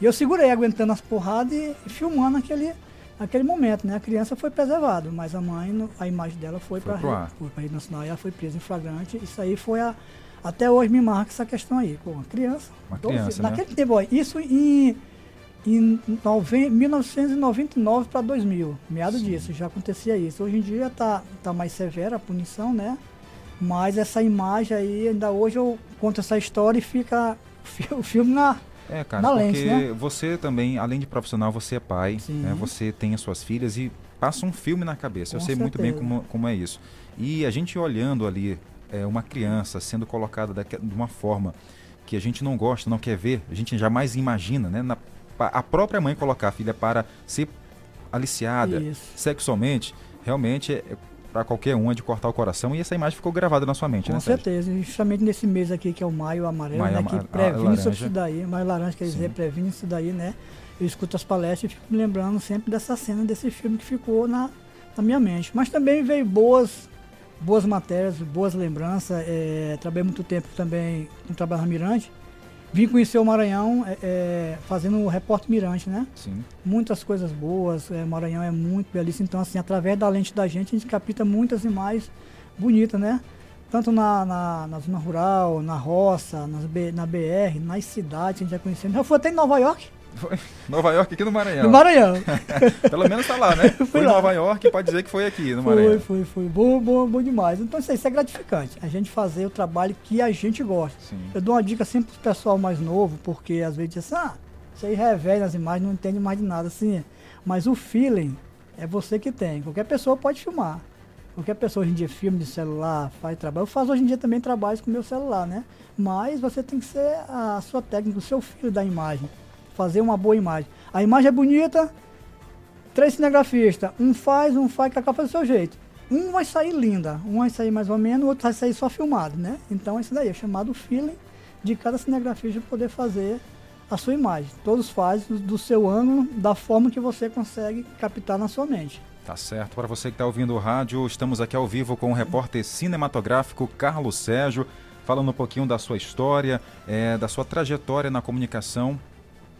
E eu segurei, aguentando as porradas e, e filmando aquele, aquele momento, né? A criança foi preservada, mas a mãe, a imagem dela foi, Foi para a rede nacional e ela foi presa em flagrante. Isso aí foi a. Até hoje me marca essa questão aí. Pô, uma criança. Uma 12 criança, né? naquele tempo, ó, isso em, em nove- 1999 para 2000, meados disso, já acontecia isso. Hoje em dia tá, tá mais severa a punição, né? Mas essa imagem aí, ainda hoje eu conto essa história e fica o fi- o filme na, É, cara, na porque lente, né? você também, além de profissional, você é pai, né? Você tem as suas filhas e passa um filme na cabeça. Eu Com sei muito bem certeza. como, como é isso. E a gente olhando ali é, uma criança sendo colocada de uma forma que a gente não gosta, não quer ver, a gente jamais imagina, né? Na, a própria mãe colocar a filha para ser aliciada Isso. sexualmente, realmente é, para qualquer um é de cortar o coração e essa imagem ficou gravada na sua mente, Com né, Sérgio? certeza, e justamente nesse mês aqui que é o Maio Amarelo, Maio né, que a- a previne sobre isso daí, Maio Laranja quer dizer, Sim. previne isso daí, né? Eu escuto as palestras e fico me lembrando sempre dessa cena, desse filme que ficou na, na minha mente. Mas também veio boas, boas matérias, boas lembranças. É, trabalhei muito tempo também no trabalho na Mirante. Vim conhecer o Maranhão é, é, fazendo o repórter Mirante, né? Sim. Muitas coisas boas, é, Maranhão é muito belíssimo. Então, assim, através da lente da gente, a gente capta muitas imagens bonitas, né? Tanto na, na, na zona rural, na roça, nas na BR, nas cidades, a gente já conheceu. Já fui até em Nova York. Nova York aqui no Maranhão. No Maranhão. Pelo menos tá lá, né? Foi em lá. Nova York, pode dizer que foi aqui no Maranhão. Foi, foi, foi. Bom, bom, bom demais. Então isso, isso é gratificante. A gente fazer o trabalho que a gente gosta. Sim. Eu dou uma dica sempre pro pessoal mais novo, porque às vezes diz assim, ah, isso aí revela as imagens, não entende mais de nada, assim. Mas o feeling é você que tem. Qualquer pessoa pode filmar. Qualquer pessoa hoje em dia filme de celular, faz trabalho. Eu faço hoje em dia também trabalhos com meu celular, né? Mas você tem que ser a sua técnica, o seu filho da imagem. Fazer uma boa imagem. A imagem é bonita, três cinegrafistas. Um faz, um faz, cada faz do seu jeito. Um vai sair linda, um vai sair mais ou menos, o outro vai sair só filmado, né? Então isso daí é chamado feeling de cada cinegrafista poder fazer a sua imagem. Todos fazem do- seu ângulo, da forma que você consegue captar na sua mente. Tá certo. Para você que está ouvindo o rádio, estamos aqui ao vivo com o repórter cinematográfico Carlos Sérgio, falando um pouquinho da sua história, eh, da sua trajetória na comunicação.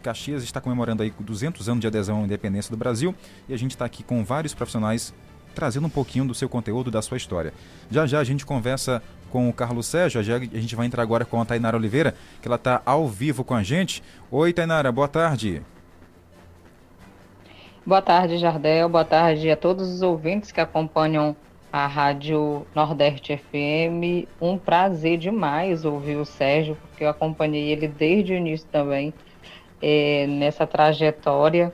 Caxias está comemorando aí 200 anos de adesão à independência do Brasil e a gente está aqui com vários profissionais trazendo um pouquinho do seu conteúdo, da sua história. Já já a gente conversa com o Carlos Sérgio, já a gente vai entrar agora com a Tainara Oliveira, que ela está ao vivo com a gente. Oi, Tainara, boa tarde. Boa tarde, Jardel. Boa tarde a todos os ouvintes que acompanham a Rádio Nordeste FM. Um prazer demais ouvir o Sérgio, porque eu acompanhei ele desde o início também eh, nessa trajetória.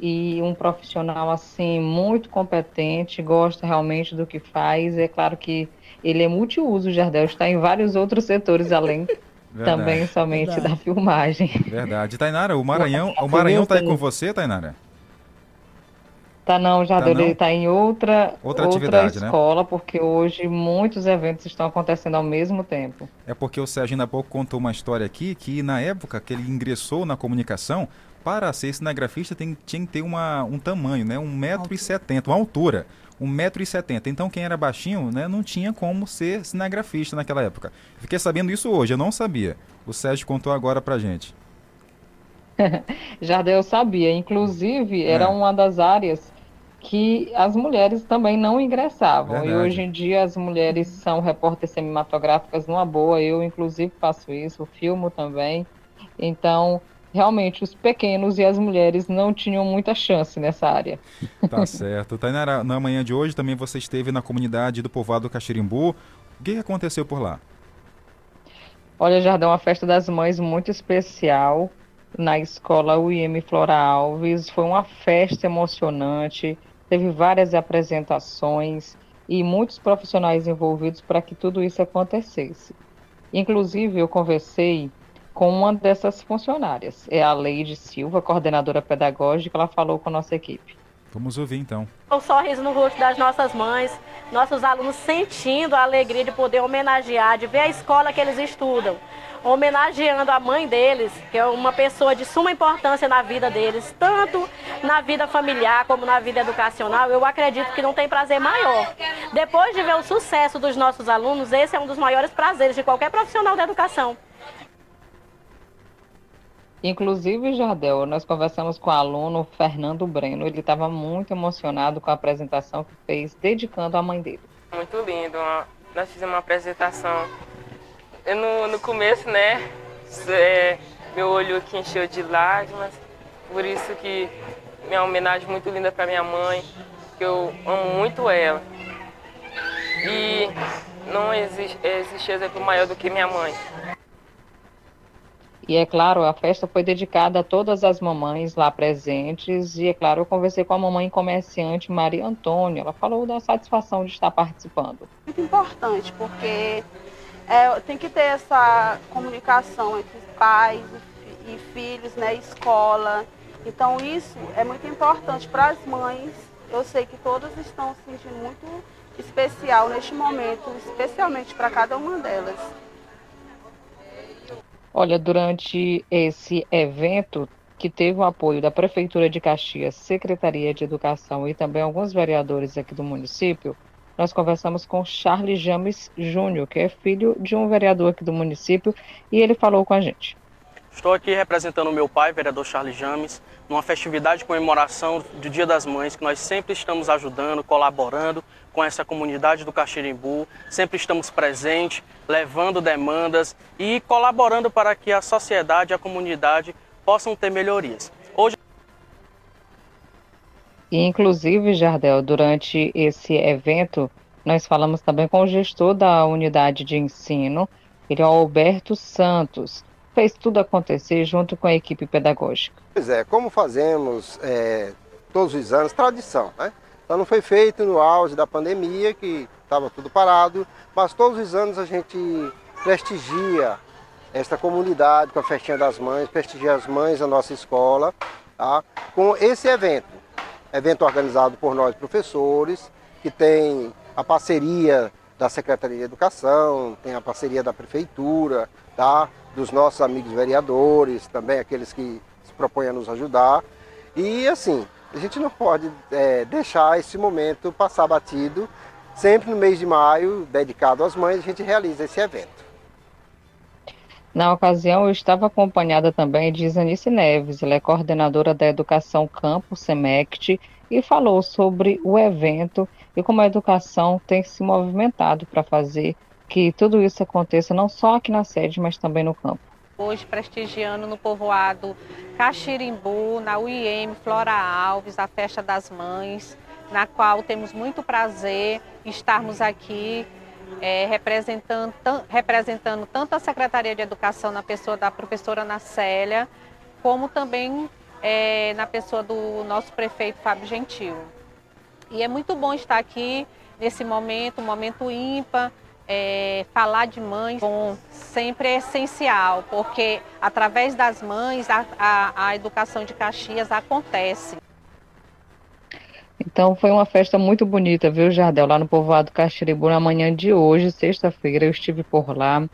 E um profissional assim muito competente, gosta realmente do que faz. É claro que ele é multiuso, Jardel, está em vários outros setores além Verdade. também somente Verdade. da filmagem. Verdade. Tainara, o Maranhão, o Maranhão tá aí com você, Tainara? Tá não, Jardel, Tá ele tá em outra, Outra atividade, né? escola, porque hoje muitos eventos estão acontecendo ao mesmo tempo. É porque o Sérgio ainda há pouco contou uma história aqui que na época que ele ingressou na comunicação, para ser cinegrafista tem, tinha que ter uma, um tamanho, né? 1,70m, uma altura. 1,70m. Então quem era baixinho né, não tinha como ser cinegrafista naquela época. Fiquei sabendo isso hoje, eu não sabia. O Sérgio contou agora pra gente. Jardel sabia. Inclusive, era é. uma das áreas que as mulheres também não ingressavam. Verdade. E hoje em dia as mulheres são repórteres cinematográficas numa boa. Eu, inclusive, faço isso, filmo também. Então, realmente, os pequenos e as mulheres não tinham muita chance nessa área. Tá certo. Tainara, na manhã de hoje também você esteve na comunidade do povoado Caxirimbu. O que aconteceu por lá? Olha, Jardão, uma festa das mães muito especial na escola UIM Flora Alves. Foi uma festa emocionante, teve várias apresentações e muitos profissionais envolvidos para que tudo isso acontecesse. Inclusive, eu conversei com uma dessas funcionárias, é a Leide Silva, coordenadora pedagógica, ela falou com a nossa equipe. Vamos ouvir então. O sorriso no rosto das nossas mães, nossos alunos sentindo a alegria de poder homenagear, de ver a escola que eles estudam homenageando a mãe deles, que é uma pessoa de suma importância na vida deles, tanto na vida familiar como na vida educacional, eu acredito que não tem prazer maior. Depois de ver o sucesso dos nossos alunos, esse é um dos maiores prazeres de qualquer profissional da educação. Inclusive, Jardel, nós conversamos com o aluno Fernando Breno. Ele estava muito emocionado com a apresentação que fez, dedicando à mãe dele. Muito lindo. Nós fizemos uma apresentação no, no começo, né, é, meu olho aqui encheu de lágrimas, por isso que minha homenagem muito linda para minha mãe, que eu amo muito ela. E não existe, existe exemplo maior do que minha mãe. E é claro, a festa foi dedicada a todas as mamães lá presentes. E é claro, eu conversei com a mamãe comerciante Maria Antônia. Ela falou da satisfação de estar participando. Muito importante, porque é, tem que ter essa comunicação entre pais e filhos, né, escola. Então isso é muito importante para as mães. Eu sei que todas estão se sentindo muito especial neste momento, especialmente para cada uma delas. Olha, durante esse evento que teve o apoio da Prefeitura de Caxias, Secretaria de Educação e também alguns vereadores aqui do município, nós conversamos com Charles James Júnior, que é filho de um vereador aqui do município, e ele falou com a gente. Estou aqui representando o meu pai, vereador Charles James, numa festividade de comemoração do Dia das Mães, que nós sempre estamos ajudando, colaborando com essa comunidade do Caxirimbu, sempre estamos presentes, levando demandas e colaborando para que a sociedade e a comunidade possam ter melhorias. Inclusive, Jardel, durante esse evento, nós falamos também com o gestor da unidade de ensino, ele é o Alberto Santos. Fez tudo acontecer junto com a equipe pedagógica. Pois é, como fazemos é, todos os anos, tradição, né? Então não foi feito no auge da pandemia, que estava tudo parado, mas todos os anos a gente prestigia esta comunidade com a festinha das mães, prestigia as mães da nossa escola, tá? com esse evento evento organizado por nós professores, que tem a parceria da Secretaria de Educação, tem a parceria da Prefeitura, tá? dos nossos amigos vereadores, também aqueles que se propõem a nos ajudar. E assim, a gente não pode é, deixar esse momento passar batido. Sempre no mês de maio, dedicado às mães, a gente realiza esse evento. Na ocasião, eu estava acompanhada também de Isanice Neves, ela é coordenadora da Educação Campo Semect e falou sobre o evento e como a educação tem se movimentado para fazer que tudo isso aconteça não só aqui na sede, mas também no campo. Hoje prestigiando no povoado Caxirimbu, na UIM Flora Alves, a Festa das Mães, na qual temos muito prazer estarmos aqui é, representando, representando tanto a Secretaria de Educação na pessoa da professora Nacélia, como também é, na pessoa do nosso prefeito Fábio Gentil. E é muito bom estar aqui nesse momento, um momento ímpar, é, falar de mães bom, sempre é essencial, porque através das mães a, a, a educação de Caxias acontece. Então foi uma festa muito bonita, viu, Jardel? Lá no povoado Caxiribu, na manhã de hoje, sexta-feira, eu estive por lá.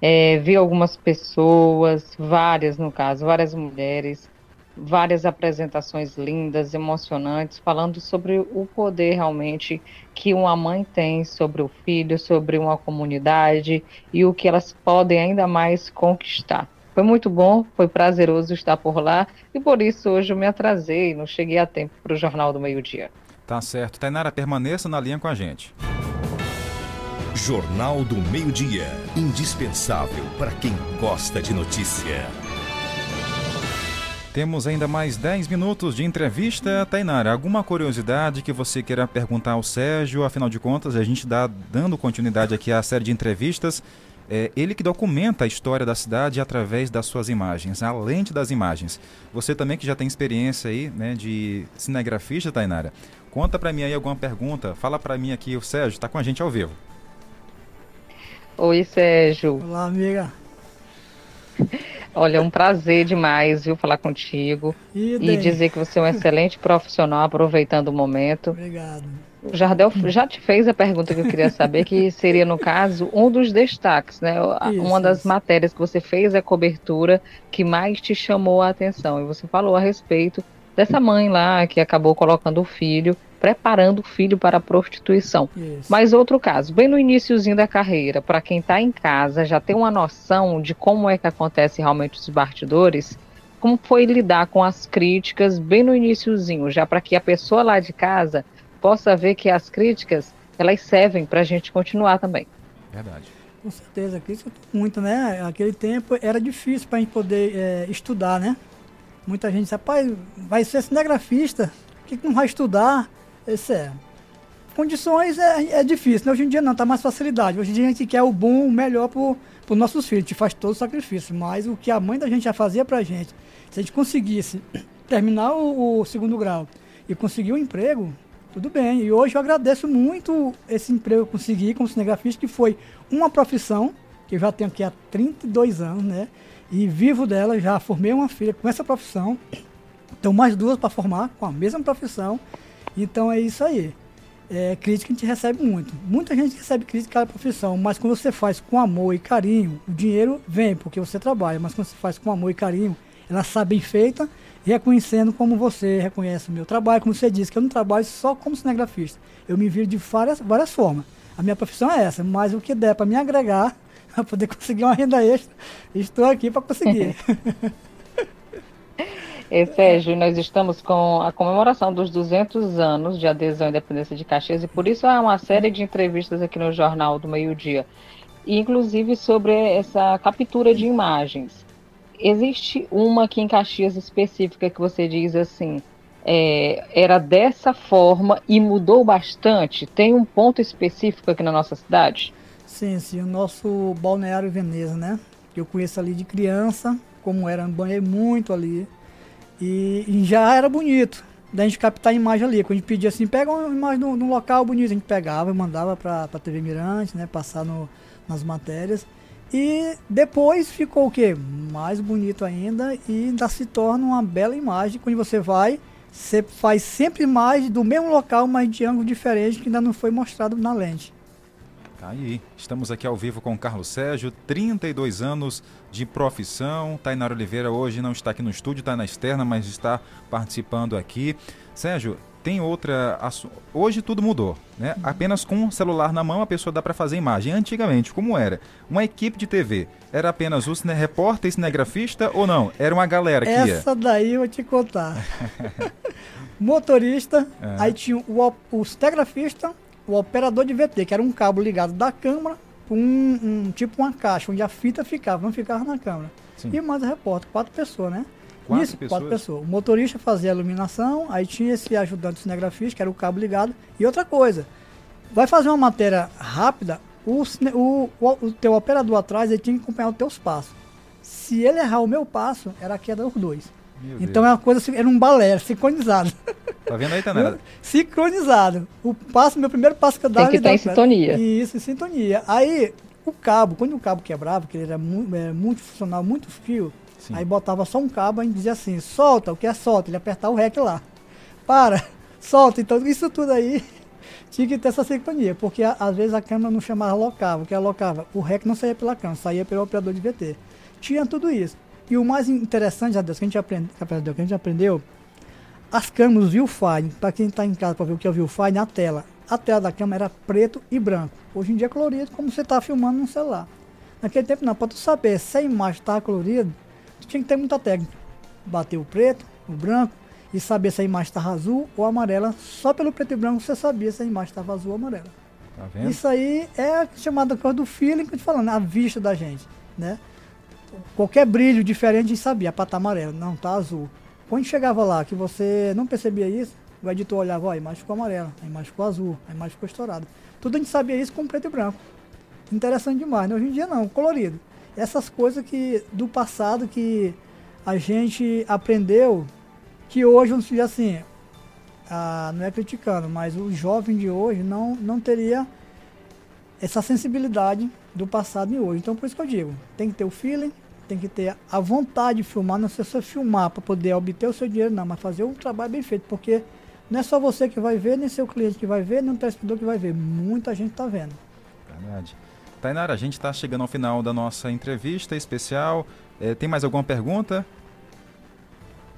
É, vi algumas pessoas, várias no caso, várias mulheres, várias apresentações lindas, emocionantes, falando sobre o poder realmente que uma mãe tem sobre o filho, sobre uma comunidade e o que elas podem ainda mais conquistar. Foi muito bom, foi prazeroso estar por lá e por isso hoje eu me atrasei, não cheguei a tempo para o Jornal do Meio Dia. Tá certo. Tainara, permaneça na linha com a gente. Jornal do Meio-Dia. Indispensável para quem gosta de notícia. Temos ainda mais 10 minutos de entrevista. Tainara, alguma curiosidade que você queira perguntar ao Sérgio? Afinal de contas, a gente está dando continuidade aqui à série de entrevistas. É ele que documenta a história da cidade através das suas imagens, a lente das imagens. Você também que já tem experiência aí, né, de cinegrafista, Tainara. Conta para mim aí alguma pergunta. Fala para mim aqui, o Sérgio está com a gente ao vivo. Oi, Sérgio. Olá, amiga. Olha, é um prazer demais, viu, falar contigo. E, e dizer que você é um excelente profissional, aproveitando o momento. Obrigado. O Jardel já te fez a pergunta que eu queria saber, que seria, no caso, um dos destaques, né? Isso, Uma das isso. matérias que você fez a cobertura que mais te chamou a atenção. E você falou a respeito dessa mãe lá que acabou colocando o filho preparando o filho para a prostituição. Isso. Mas outro caso, bem no iníciozinho da carreira, para quem está em casa, já tem uma noção de como é que acontece realmente os bastidores, como foi lidar com as críticas bem no iníciozinho, já para que a pessoa lá de casa possa ver que as críticas, elas servem para a gente continuar também. Verdade. Com certeza, crítica muito, né? Aquele tempo era difícil para a gente poder é, estudar, né? Muita gente disse, rapaz, vai ser cinegrafista, por que, que não vai estudar? Esse é. Condições é, é difícil, né? Hoje em dia não, tá mais facilidade. Hoje em dia a gente quer o bom, o melhor pro, pro nossos filhos, a gente faz todo o sacrifício. Mas o que a mãe da gente já fazia pra gente, se a gente conseguisse terminar o, o segundo grau e conseguir um emprego, tudo bem. E hoje eu agradeço muito esse emprego que eu consegui como cinegrafista, que foi uma profissão, que eu já tenho aqui há 32 anos, né? E vivo dela, já formei uma filha com essa profissão. Então mais duas para formar com a mesma profissão. Então é isso aí. É, crítica a gente recebe muito. Muita gente recebe crítica da profissão, mas quando você faz com amor e carinho, o dinheiro vem porque você trabalha, mas quando você faz com amor e carinho, ela sabe bem feita, reconhecendo como você reconhece o meu trabalho, como você disse, que eu não trabalho só como cinegrafista. Eu me viro de várias, várias formas. A minha profissão é essa, mas o que der para me agregar, para poder conseguir uma renda extra, estou aqui para conseguir. E, Sérgio, nós estamos com a comemoração dos 200 anos de adesão à independência de Caxias e por isso há uma série de entrevistas aqui no Jornal do Meio Dia, inclusive sobre essa captura de imagens. Existe uma aqui em Caxias específica que você diz assim, é, era dessa forma e mudou bastante? Tem um ponto específico aqui na nossa cidade? Sim, sim, o nosso balneário Veneza, né? Eu conheço ali de criança, como era, banhei muito ali. E, e, já era bonito da gente captar a imagem ali. Quando a gente pedia assim, pega uma imagem num, local bonito, a gente pegava e mandava para a TV Mirante, né? Passar no, nas matérias. E depois ficou o que? Mais bonito ainda e ainda se torna uma bela imagem. Quando você vai, você faz sempre imagem do mesmo local, mas de ângulo diferente que ainda não foi mostrado na lente. Tá aí, estamos aqui ao vivo com o Carlos Sérgio, 32 anos de profissão. Tainara Oliveira hoje não está aqui no estúdio, está na externa, mas está participando aqui. Sérgio, tem outra. Hoje tudo mudou, né? Uhum. Apenas com o celular na mão a pessoa dá para fazer imagem. Antigamente, como era? Uma equipe de TV era apenas o cine repórter e cinegrafista ou não? Era uma galera que Essa ia? Essa daí eu vou te contar. Motorista, é. aí tinha o, o cinegrafista o operador de VT, que era um cabo ligado da câmera com um, um, tipo uma caixa, onde a fita ficava, não ficava na câmera. Sim. E mais o repórter, quatro pessoas, né? Quatro Isso, pessoas? quatro pessoas. O motorista fazia a iluminação, aí tinha esse ajudante cinegrafista, que era o cabo ligado. E outra coisa, vai fazer uma matéria rápida, o, o, o, o teu operador atrás ele tinha que acompanhar os teus passos. Se ele errar o meu passo, era a queda dos dois. Meu então Deus. é uma coisa, assim, era um balé, sincronizado. Tá vendo aí, Tanera? sincronizado. O passo, meu primeiro passo que eu dava... Tem que estar tá em sintonia. Isso, em sintonia. Aí, o cabo, quando o cabo quebrava, que ele era muito, é, muito funcional, muito fio, Sim. aí botava só um cabo e dizia assim, solta, o que é solta? Ele apertar o REC lá. Para, solta. Então, isso tudo aí tinha que ter essa sincronia, porque às vezes a câmera não chamava locava, o que é locava? O REC não saía pela câmera, saía pelo operador de VT. Tinha tudo isso. E o mais interessante, já Deus, que a gente aprende, que a gente aprendeu, as câmeras Viewfinder, para quem está em casa para ver o que é o Viewfinder, na tela. A tela da câmera era preto e branco. Hoje em dia é colorido, como você está filmando no celular. Naquele tempo não, para tu saber se a imagem estava colorida, tinha que ter muita técnica. Bater o preto, o branco, e saber se a imagem estava azul ou amarela. Só pelo preto e branco você sabia se a imagem estava azul ou amarela. Tá Isso aí é a chamada coisa do feeling que eu te falando, a vista da gente, né? Qualquer brilho diferente a gente sabia, para tá amarelo, não, tá azul. Quando chegava lá que você não percebia isso, o editor olhava, ó, a imagem ficou amarela, a imagem ficou azul, a imagem ficou estourada. Tudo a gente sabia isso com preto e branco. Interessante demais, né? Hoje em dia não, colorido. Essas coisas que do passado que a gente aprendeu, que hoje, vamos dizer assim, ah, não é criticando, mas o jovem de hoje não, não teria essa sensibilidade do passado e hoje. Então por isso que eu digo, tem que ter o feeling, tem que ter a vontade de filmar, não é só filmar para poder obter o seu dinheiro, não, mas fazer um trabalho bem feito, porque não é só você que vai ver, nem seu cliente que vai ver, nem o telespectador que vai ver. Muita gente está vendo. Verdade. Tainara, a gente está chegando ao final da nossa entrevista especial. É, tem mais alguma pergunta?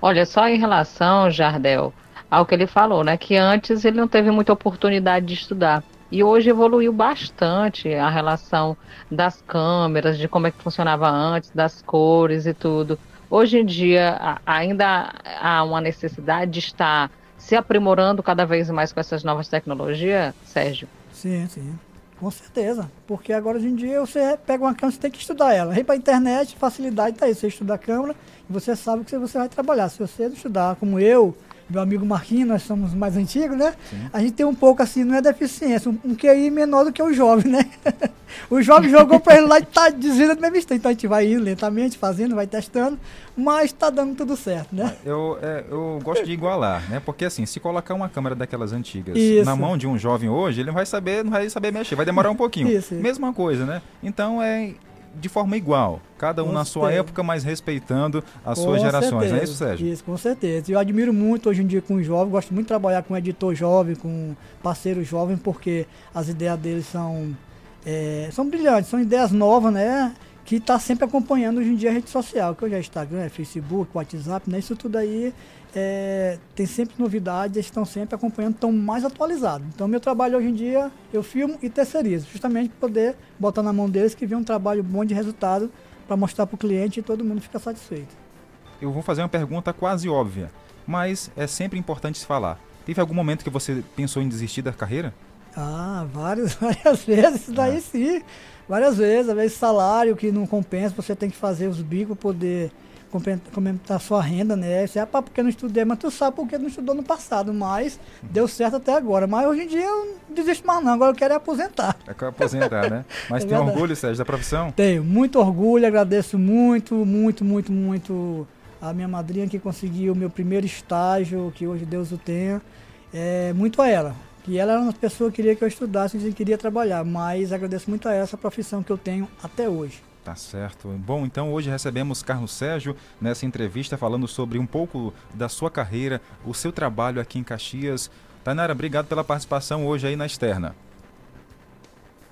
Olha, só em relação, Jardel, ao que ele falou, né? Que antes ele não teve muita oportunidade de estudar. E hoje evoluiu bastante a relação das câmeras, de como é que funcionava antes, das cores e tudo. Hoje em dia ainda há uma necessidade de estar se aprimorando cada vez mais com essas novas tecnologias, Sérgio? Sim, sim. Com certeza. Porque agora hoje em dia você pega uma câmera, você tem que estudar ela. Vem para a internet, facilidade está aí. Você estuda a câmera e você sabe que você vai trabalhar. Se você estudar como eu, meu amigo Marquinhos, nós somos mais antigos, né? Sim. A gente tem um pouco assim, não é deficiência, um, um QI menor do que o jovem, né? o jovem jogou para ele lá e tá desviando do mesmo instante. Então a gente vai indo lentamente, fazendo, vai testando, mas está dando tudo certo, né? Eu, é, eu gosto de igualar, né? Porque assim, se colocar uma câmera daquelas antigas Isso. na mão de um jovem hoje, ele não vai saber, não vai saber mexer, vai demorar um pouquinho. Isso. Mesma coisa, né? Então é de forma igual. Cada um com na certeza. sua época, mas respeitando as com suas gerações. Certeza. Não é isso, Sérgio? Isso, com certeza. Eu admiro muito hoje em dia com os jovens, gosto muito de trabalhar com editor jovem, com parceiro jovem, porque as ideias deles são, é, são brilhantes, são ideias novas, né? Que está sempre acompanhando hoje em dia a rede social, que hoje é Instagram, é Facebook, WhatsApp, né? Isso tudo aí é, tem sempre novidades, eles estão sempre acompanhando, estão mais atualizados. Então, meu trabalho hoje em dia, eu filmo e terceirizo, justamente para poder botar na mão deles que vem um trabalho bom de resultado para mostrar para o cliente e todo mundo fica satisfeito. Eu vou fazer uma pergunta quase óbvia, mas é sempre importante se falar. Teve algum momento que você pensou em desistir da carreira? Ah, várias, várias vezes, daí ah. sim. Várias vezes, às vezes salário que não compensa, você tem que fazer os bicos para poder complementar sua renda, né? Você, é ah, porque não estudei, mas tu sabe porque não estudou no passado, mas deu certo até agora. Mas hoje em dia eu não desisto mais não, agora eu quero é aposentar. É aposentar, né? Mas é tem verdade. orgulho, Sérgio, da profissão? Tenho, muito orgulho, agradeço muito, muito, muito, muito a minha madrinha que conseguiu o meu primeiro estágio, que hoje Deus o tenha, é, muito a ela. Que ela era uma pessoa que queria que eu estudasse e queria trabalhar, mas agradeço muito a essa profissão que eu tenho até hoje. Tá certo. Bom, então hoje recebemos Carlos Sérgio nessa entrevista falando sobre um pouco da sua carreira, o seu trabalho aqui em Caxias. Tainara, obrigado pela participação hoje aí na externa.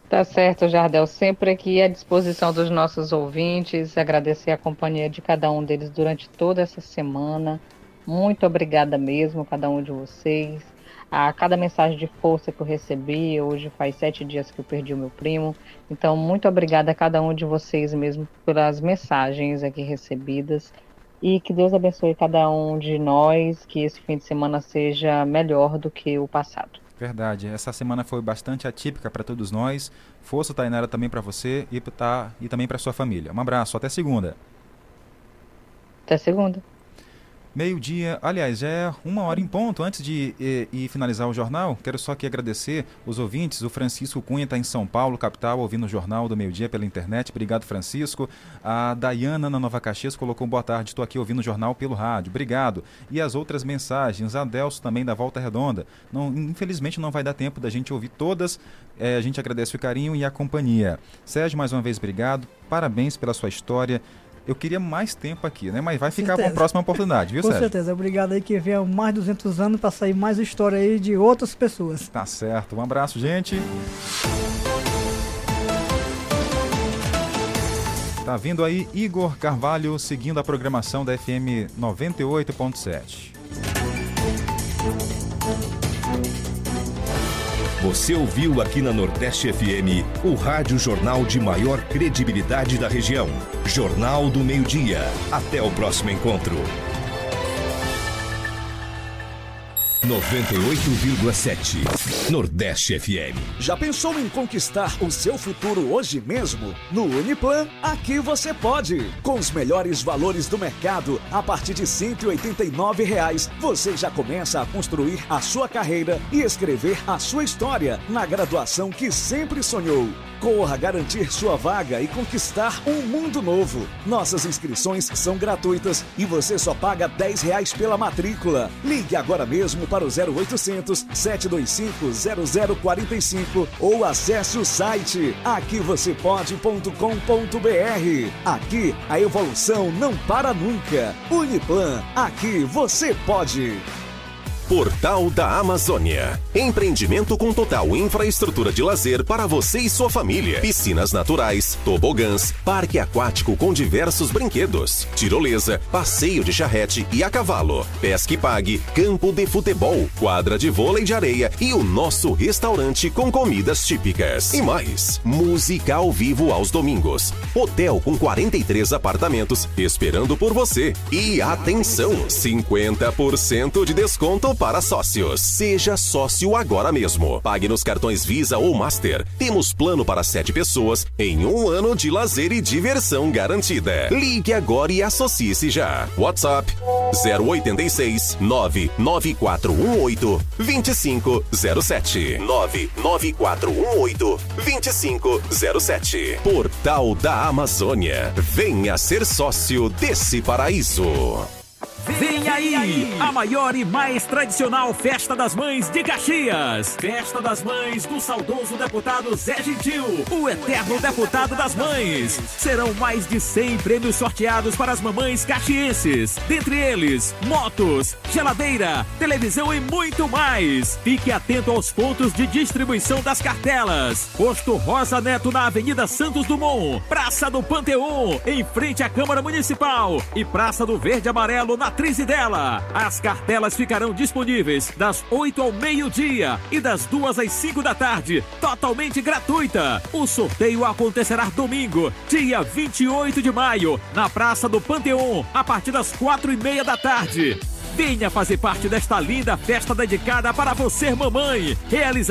Tá certo, Jardel. Sempre aqui à disposição dos nossos ouvintes. Agradecer a companhia de cada um deles durante toda essa semana. Muito obrigada mesmo, cada um de vocês a cada mensagem de força que eu recebi. Hoje faz sete dias que eu perdi o meu primo. Então, muito obrigada a cada um de vocês mesmo pelas mensagens aqui recebidas. E que Deus abençoe cada um de nós, que esse fim de semana seja melhor do que o passado. Verdade, essa semana foi bastante atípica para todos nós. Força, Tainara, também para você e, tá, e também para sua família. Um abraço, até segunda. Até segunda. Meio-dia, aliás, é uma hora em ponto. Antes de e finalizar o jornal, quero só aqui agradecer os ouvintes. O Francisco Cunha está em São Paulo, capital, ouvindo o jornal do meio-dia pela internet. Obrigado, Francisco. A Dayana, na Nova Caxias, colocou boa tarde. Estou aqui ouvindo o jornal pelo rádio. Obrigado. E as outras mensagens. A Delso também da Volta Redonda. Não, infelizmente não vai dar tempo da gente ouvir todas. É, a gente agradece o carinho e a companhia. Sérgio, mais uma vez, obrigado. Parabéns pela sua história. Eu queria mais tempo aqui, né? Mas vai ficar para a próxima oportunidade, viu, Com Sérgio? Com certeza. Obrigado aí que venha mais 200 anos para sair mais história aí de outras pessoas. Tá certo. Um abraço, gente. Tá vindo aí Igor Carvalho seguindo a programação da FM 98.7. Você ouviu aqui na Nordeste FM o Rádio Jornal de maior credibilidade da região. Jornal do Meio-Dia. Até o próximo encontro. 98,7 Nordeste FM. Já pensou em conquistar o seu futuro hoje mesmo? No Uniplan, aqui você pode. Com os melhores valores do mercado, a partir de 189 reais, você já começa a construir a sua carreira e escrever a sua história na graduação que sempre sonhou. Corra garantir sua vaga e conquistar um mundo novo. Nossas inscrições são gratuitas e você só paga 10 reais pela matrícula. Ligue agora mesmo para o 0800 725 0045 ou acesse o site aquivocêpode.com.br. Aqui a evolução não para nunca. Uniplan, aqui você pode. Portal da Amazônia. Empreendimento com total infraestrutura de lazer para você e sua família. Piscinas naturais, tobogãs, parque aquático com diversos brinquedos, tirolesa, passeio de charrete e a cavalo, pesca e pague, campo de futebol, quadra de vôlei de areia e o nosso restaurante com comidas típicas. E mais, música ao vivo aos domingos. Hotel com 43 apartamentos esperando por você. E atenção, 50% de desconto para sócios. Seja sócio agora mesmo. Pague nos cartões Visa ou Master. Temos plano para sete pessoas em um ano de lazer e diversão garantida. Ligue agora e associe-se já. WhatsApp 086 99418 2507 99418 2507 Portal da Amazônia. Venha ser sócio desse paraíso. Vem aí, a maior e mais tradicional Festa das Mães de Caxias. Festa das Mães do saudoso deputado Zé Gentil, o eterno deputado das mães. Serão mais de 100 prêmios sorteados para as mamães caxienses. Dentre eles, motos, geladeira, televisão e muito mais. Fique atento aos pontos de distribuição das cartelas. Posto Rosa Neto na Avenida Santos Dumont, Praça do Panteão, em frente à Câmara Municipal e Praça do Verde Amarelo na Trizidela. As cartelas ficarão disponíveis das 8 ao meio-dia e das 2 às 5 da tarde, totalmente gratuita. O sorteio acontecerá domingo, dia 28 de maio, na Praça do Panteão, a partir das 4 e meia da tarde. Venha fazer parte desta linda festa dedicada para você, mamãe. Realiza